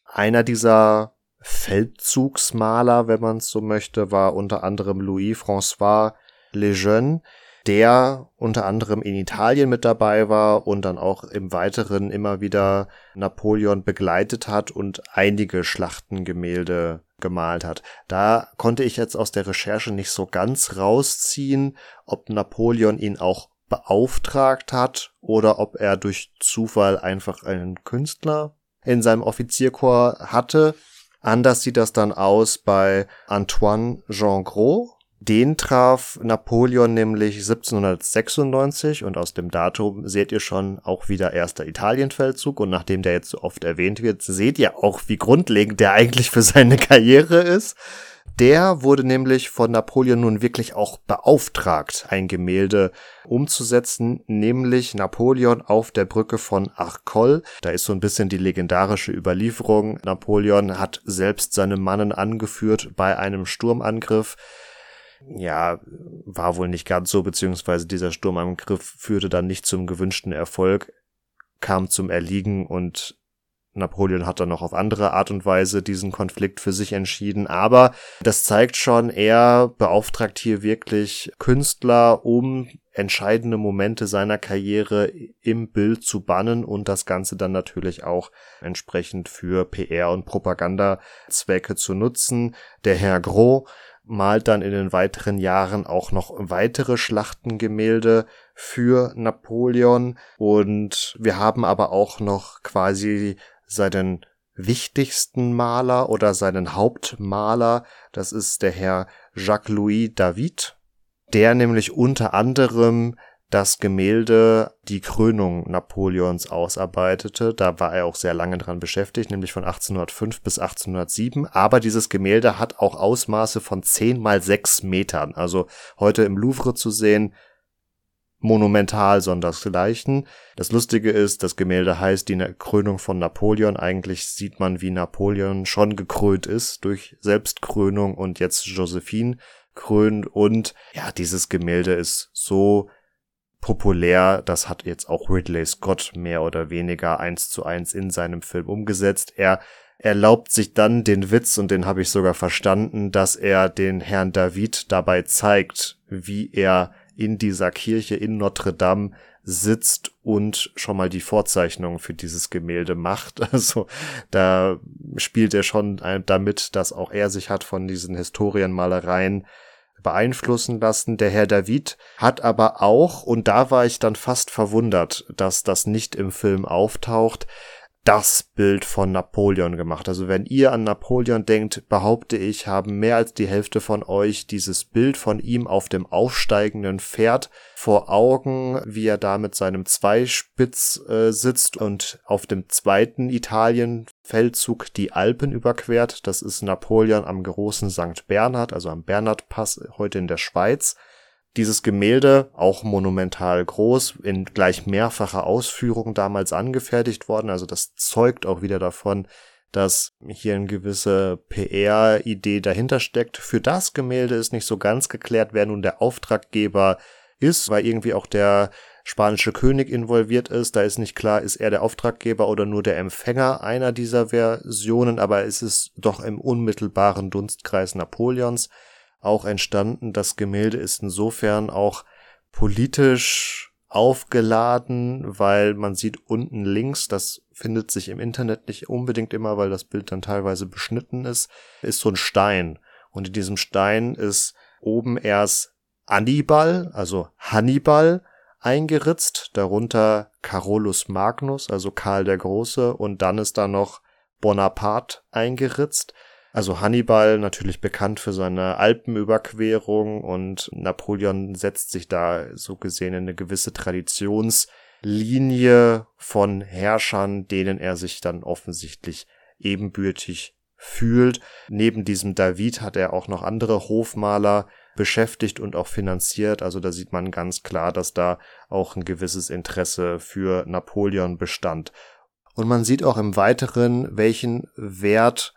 Einer dieser Feldzugsmaler, wenn man es so möchte, war unter anderem Louis François Lejeune, der unter anderem in Italien mit dabei war und dann auch im Weiteren immer wieder Napoleon begleitet hat und einige Schlachtengemälde gemalt hat. Da konnte ich jetzt aus der Recherche nicht so ganz rausziehen, ob Napoleon ihn auch beauftragt hat oder ob er durch Zufall einfach einen Künstler in seinem Offizierkorps hatte. Anders sieht das dann aus bei Antoine Jean Gros. Den traf Napoleon nämlich 1796 und aus dem Datum seht ihr schon auch wieder erster Italienfeldzug und nachdem der jetzt so oft erwähnt wird, seht ihr auch, wie grundlegend der eigentlich für seine Karriere ist. Der wurde nämlich von Napoleon nun wirklich auch beauftragt, ein Gemälde umzusetzen, nämlich Napoleon auf der Brücke von Arcole. Da ist so ein bisschen die legendarische Überlieferung. Napoleon hat selbst seine Mannen angeführt bei einem Sturmangriff. Ja, war wohl nicht ganz so, beziehungsweise dieser Sturmangriff führte dann nicht zum gewünschten Erfolg, kam zum Erliegen und Napoleon hat dann noch auf andere Art und Weise diesen Konflikt für sich entschieden, aber das zeigt schon, er beauftragt hier wirklich Künstler, um entscheidende Momente seiner Karriere im Bild zu bannen und das Ganze dann natürlich auch entsprechend für PR und Propagandazwecke zu nutzen. Der Herr Gros malt dann in den weiteren Jahren auch noch weitere Schlachtengemälde für Napoleon. Und wir haben aber auch noch quasi seinen wichtigsten Maler oder seinen Hauptmaler, das ist der Herr Jacques-Louis David, der nämlich unter anderem das Gemälde Die Krönung Napoleons ausarbeitete. Da war er auch sehr lange dran beschäftigt, nämlich von 1805 bis 1807. Aber dieses Gemälde hat auch Ausmaße von 10 mal 6 Metern. Also heute im Louvre zu sehen, monumental sondersgleichen. Das Lustige ist, das Gemälde heißt die Krönung von Napoleon. Eigentlich sieht man, wie Napoleon schon gekrönt ist durch Selbstkrönung und jetzt Josephine krönt. Und ja, dieses Gemälde ist so populär, das hat jetzt auch Ridley Scott mehr oder weniger eins zu eins in seinem Film umgesetzt. Er erlaubt sich dann den Witz, und den habe ich sogar verstanden, dass er den Herrn David dabei zeigt, wie er in dieser Kirche in Notre Dame sitzt und schon mal die Vorzeichnung für dieses Gemälde macht. Also da spielt er schon damit, dass auch er sich hat von diesen Historienmalereien beeinflussen lassen. Der Herr David hat aber auch, und da war ich dann fast verwundert, dass das nicht im Film auftaucht, das Bild von Napoleon gemacht. Also wenn ihr an Napoleon denkt, behaupte ich, haben mehr als die Hälfte von euch dieses Bild von ihm auf dem aufsteigenden Pferd vor Augen, wie er da mit seinem Zweispitz äh, sitzt und auf dem zweiten Italien-Feldzug die Alpen überquert. Das ist Napoleon am großen St. Bernhard, also am Bernhardpass heute in der Schweiz. Dieses Gemälde, auch monumental groß, in gleich mehrfacher Ausführung damals angefertigt worden. Also das zeugt auch wieder davon, dass hier eine gewisse PR-Idee dahinter steckt. Für das Gemälde ist nicht so ganz geklärt, wer nun der Auftraggeber ist, weil irgendwie auch der spanische König involviert ist. Da ist nicht klar, ist er der Auftraggeber oder nur der Empfänger einer dieser Versionen, aber es ist doch im unmittelbaren Dunstkreis Napoleons auch entstanden. Das Gemälde ist insofern auch politisch aufgeladen, weil man sieht unten links, das findet sich im Internet nicht unbedingt immer, weil das Bild dann teilweise beschnitten ist, ist so ein Stein. Und in diesem Stein ist oben erst Annibal, also Hannibal, eingeritzt, darunter Carolus Magnus, also Karl der Große, und dann ist da noch Bonaparte eingeritzt. Also Hannibal natürlich bekannt für seine Alpenüberquerung und Napoleon setzt sich da so gesehen in eine gewisse Traditionslinie von Herrschern, denen er sich dann offensichtlich ebenbürtig fühlt. Neben diesem David hat er auch noch andere Hofmaler beschäftigt und auch finanziert. Also da sieht man ganz klar, dass da auch ein gewisses Interesse für Napoleon bestand. Und man sieht auch im Weiteren, welchen Wert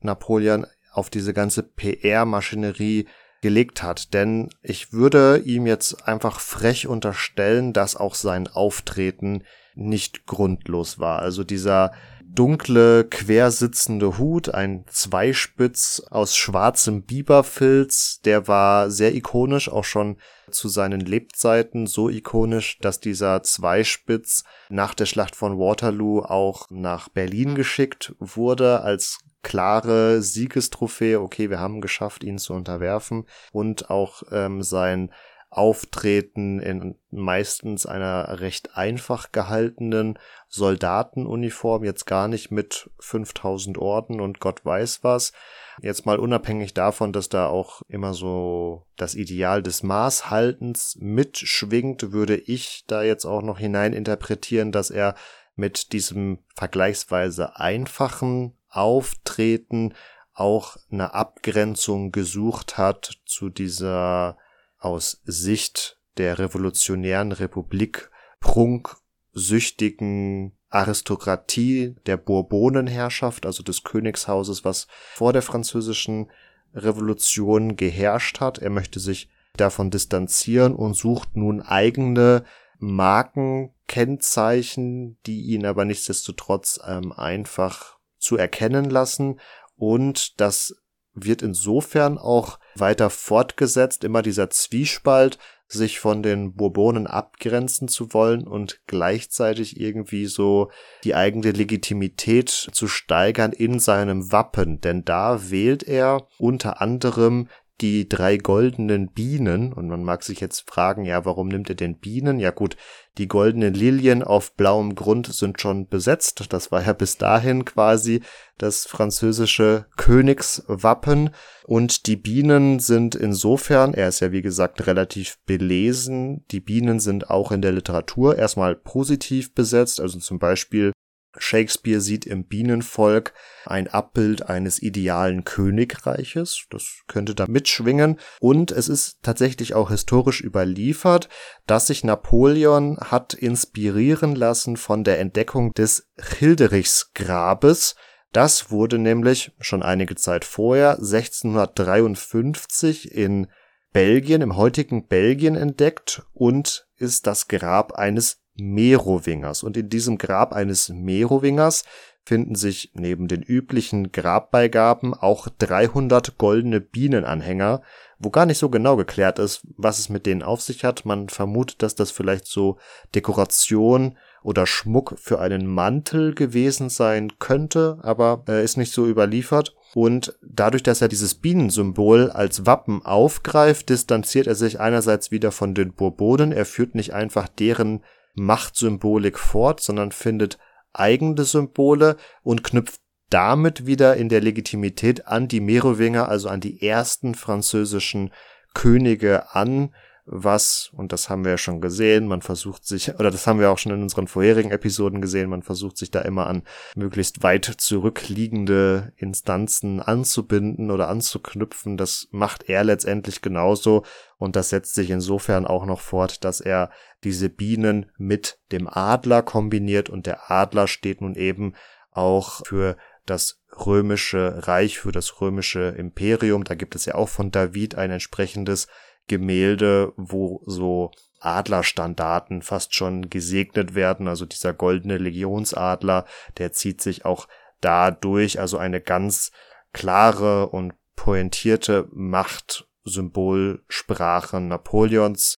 Napoleon auf diese ganze PR-Maschinerie gelegt hat. Denn ich würde ihm jetzt einfach frech unterstellen, dass auch sein Auftreten nicht grundlos war. Also dieser dunkle, quersitzende Hut, ein Zweispitz aus schwarzem Biberfilz, der war sehr ikonisch, auch schon zu seinen Lebzeiten so ikonisch, dass dieser Zweispitz nach der Schlacht von Waterloo auch nach Berlin geschickt wurde als klare Siegestrophäe, okay, wir haben geschafft, ihn zu unterwerfen. Und auch ähm, sein Auftreten in meistens einer recht einfach gehaltenen Soldatenuniform, jetzt gar nicht mit 5000 Orden und Gott weiß was. Jetzt mal unabhängig davon, dass da auch immer so das Ideal des Maßhaltens mitschwingt, würde ich da jetzt auch noch hinein interpretieren, dass er mit diesem vergleichsweise einfachen Auftreten auch eine Abgrenzung gesucht hat zu dieser aus Sicht der revolutionären Republik prunksüchtigen Aristokratie der Bourbonenherrschaft, also des Königshauses, was vor der französischen Revolution geherrscht hat. Er möchte sich davon distanzieren und sucht nun eigene Markenkennzeichen, die ihn aber nichtsdestotrotz ähm, einfach zu erkennen lassen. Und das wird insofern auch weiter fortgesetzt, immer dieser Zwiespalt, sich von den Bourbonen abgrenzen zu wollen und gleichzeitig irgendwie so die eigene Legitimität zu steigern in seinem Wappen. Denn da wählt er unter anderem die drei goldenen Bienen. Und man mag sich jetzt fragen, ja, warum nimmt er denn Bienen? Ja gut, die goldenen Lilien auf blauem Grund sind schon besetzt. Das war ja bis dahin quasi das französische Königswappen. Und die Bienen sind insofern, er ist ja wie gesagt relativ belesen, die Bienen sind auch in der Literatur erstmal positiv besetzt. Also zum Beispiel Shakespeare sieht im Bienenvolk ein Abbild eines idealen Königreiches. Das könnte da mitschwingen. Und es ist tatsächlich auch historisch überliefert, dass sich Napoleon hat inspirieren lassen von der Entdeckung des Hilderichsgrabes. Das wurde nämlich schon einige Zeit vorher, 1653 in Belgien, im heutigen Belgien entdeckt und ist das Grab eines Merowingers. Und in diesem Grab eines Merowingers finden sich neben den üblichen Grabbeigaben auch 300 goldene Bienenanhänger, wo gar nicht so genau geklärt ist, was es mit denen auf sich hat. Man vermutet, dass das vielleicht so Dekoration oder Schmuck für einen Mantel gewesen sein könnte, aber äh, ist nicht so überliefert. Und dadurch, dass er dieses Bienensymbol als Wappen aufgreift, distanziert er sich einerseits wieder von den Bourbonen. Er führt nicht einfach deren Machtsymbolik fort, sondern findet eigene Symbole und knüpft damit wieder in der Legitimität an die Merowinger, also an die ersten französischen Könige an, was, und das haben wir ja schon gesehen, man versucht sich, oder das haben wir auch schon in unseren vorherigen Episoden gesehen, man versucht sich da immer an möglichst weit zurückliegende Instanzen anzubinden oder anzuknüpfen. Das macht er letztendlich genauso und das setzt sich insofern auch noch fort, dass er diese Bienen mit dem Adler kombiniert und der Adler steht nun eben auch für das römische Reich, für das römische Imperium. Da gibt es ja auch von David ein entsprechendes Gemälde, wo so Adlerstandarten fast schon gesegnet werden. Also dieser goldene Legionsadler, der zieht sich auch dadurch, also eine ganz klare und pointierte Machtsymbolsprache Napoleons,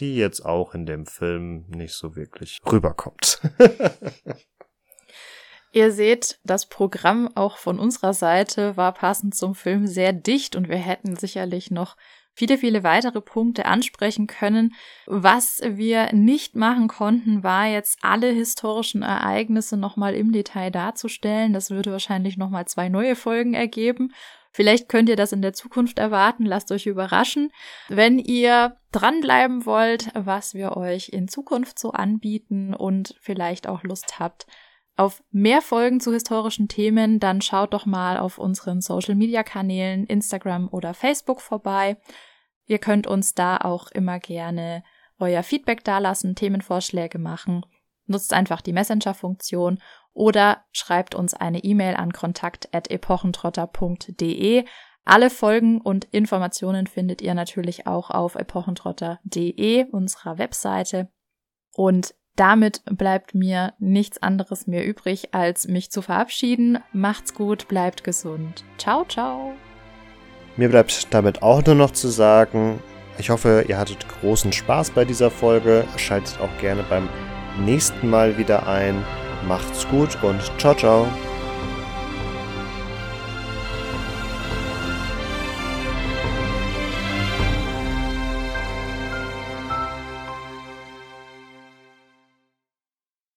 die jetzt auch in dem Film nicht so wirklich rüberkommt. Ihr seht, das Programm auch von unserer Seite war passend zum Film sehr dicht und wir hätten sicherlich noch viele, viele weitere Punkte ansprechen können. Was wir nicht machen konnten, war jetzt alle historischen Ereignisse nochmal im Detail darzustellen. Das würde wahrscheinlich nochmal zwei neue Folgen ergeben. Vielleicht könnt ihr das in der Zukunft erwarten. Lasst euch überraschen. Wenn ihr dranbleiben wollt, was wir euch in Zukunft so anbieten und vielleicht auch Lust habt, auf mehr Folgen zu historischen Themen, dann schaut doch mal auf unseren Social Media Kanälen Instagram oder Facebook vorbei. Ihr könnt uns da auch immer gerne euer Feedback dalassen, Themenvorschläge machen. Nutzt einfach die Messenger-Funktion oder schreibt uns eine E-Mail an kontakt.epochentrotter.de. Alle Folgen und Informationen findet ihr natürlich auch auf epochentrotter.de, unserer Webseite. Und damit bleibt mir nichts anderes mehr übrig, als mich zu verabschieden. Macht's gut, bleibt gesund. Ciao, ciao. Mir bleibt damit auch nur noch zu sagen, ich hoffe, ihr hattet großen Spaß bei dieser Folge. Schaltet auch gerne beim nächsten Mal wieder ein. Macht's gut und ciao, ciao.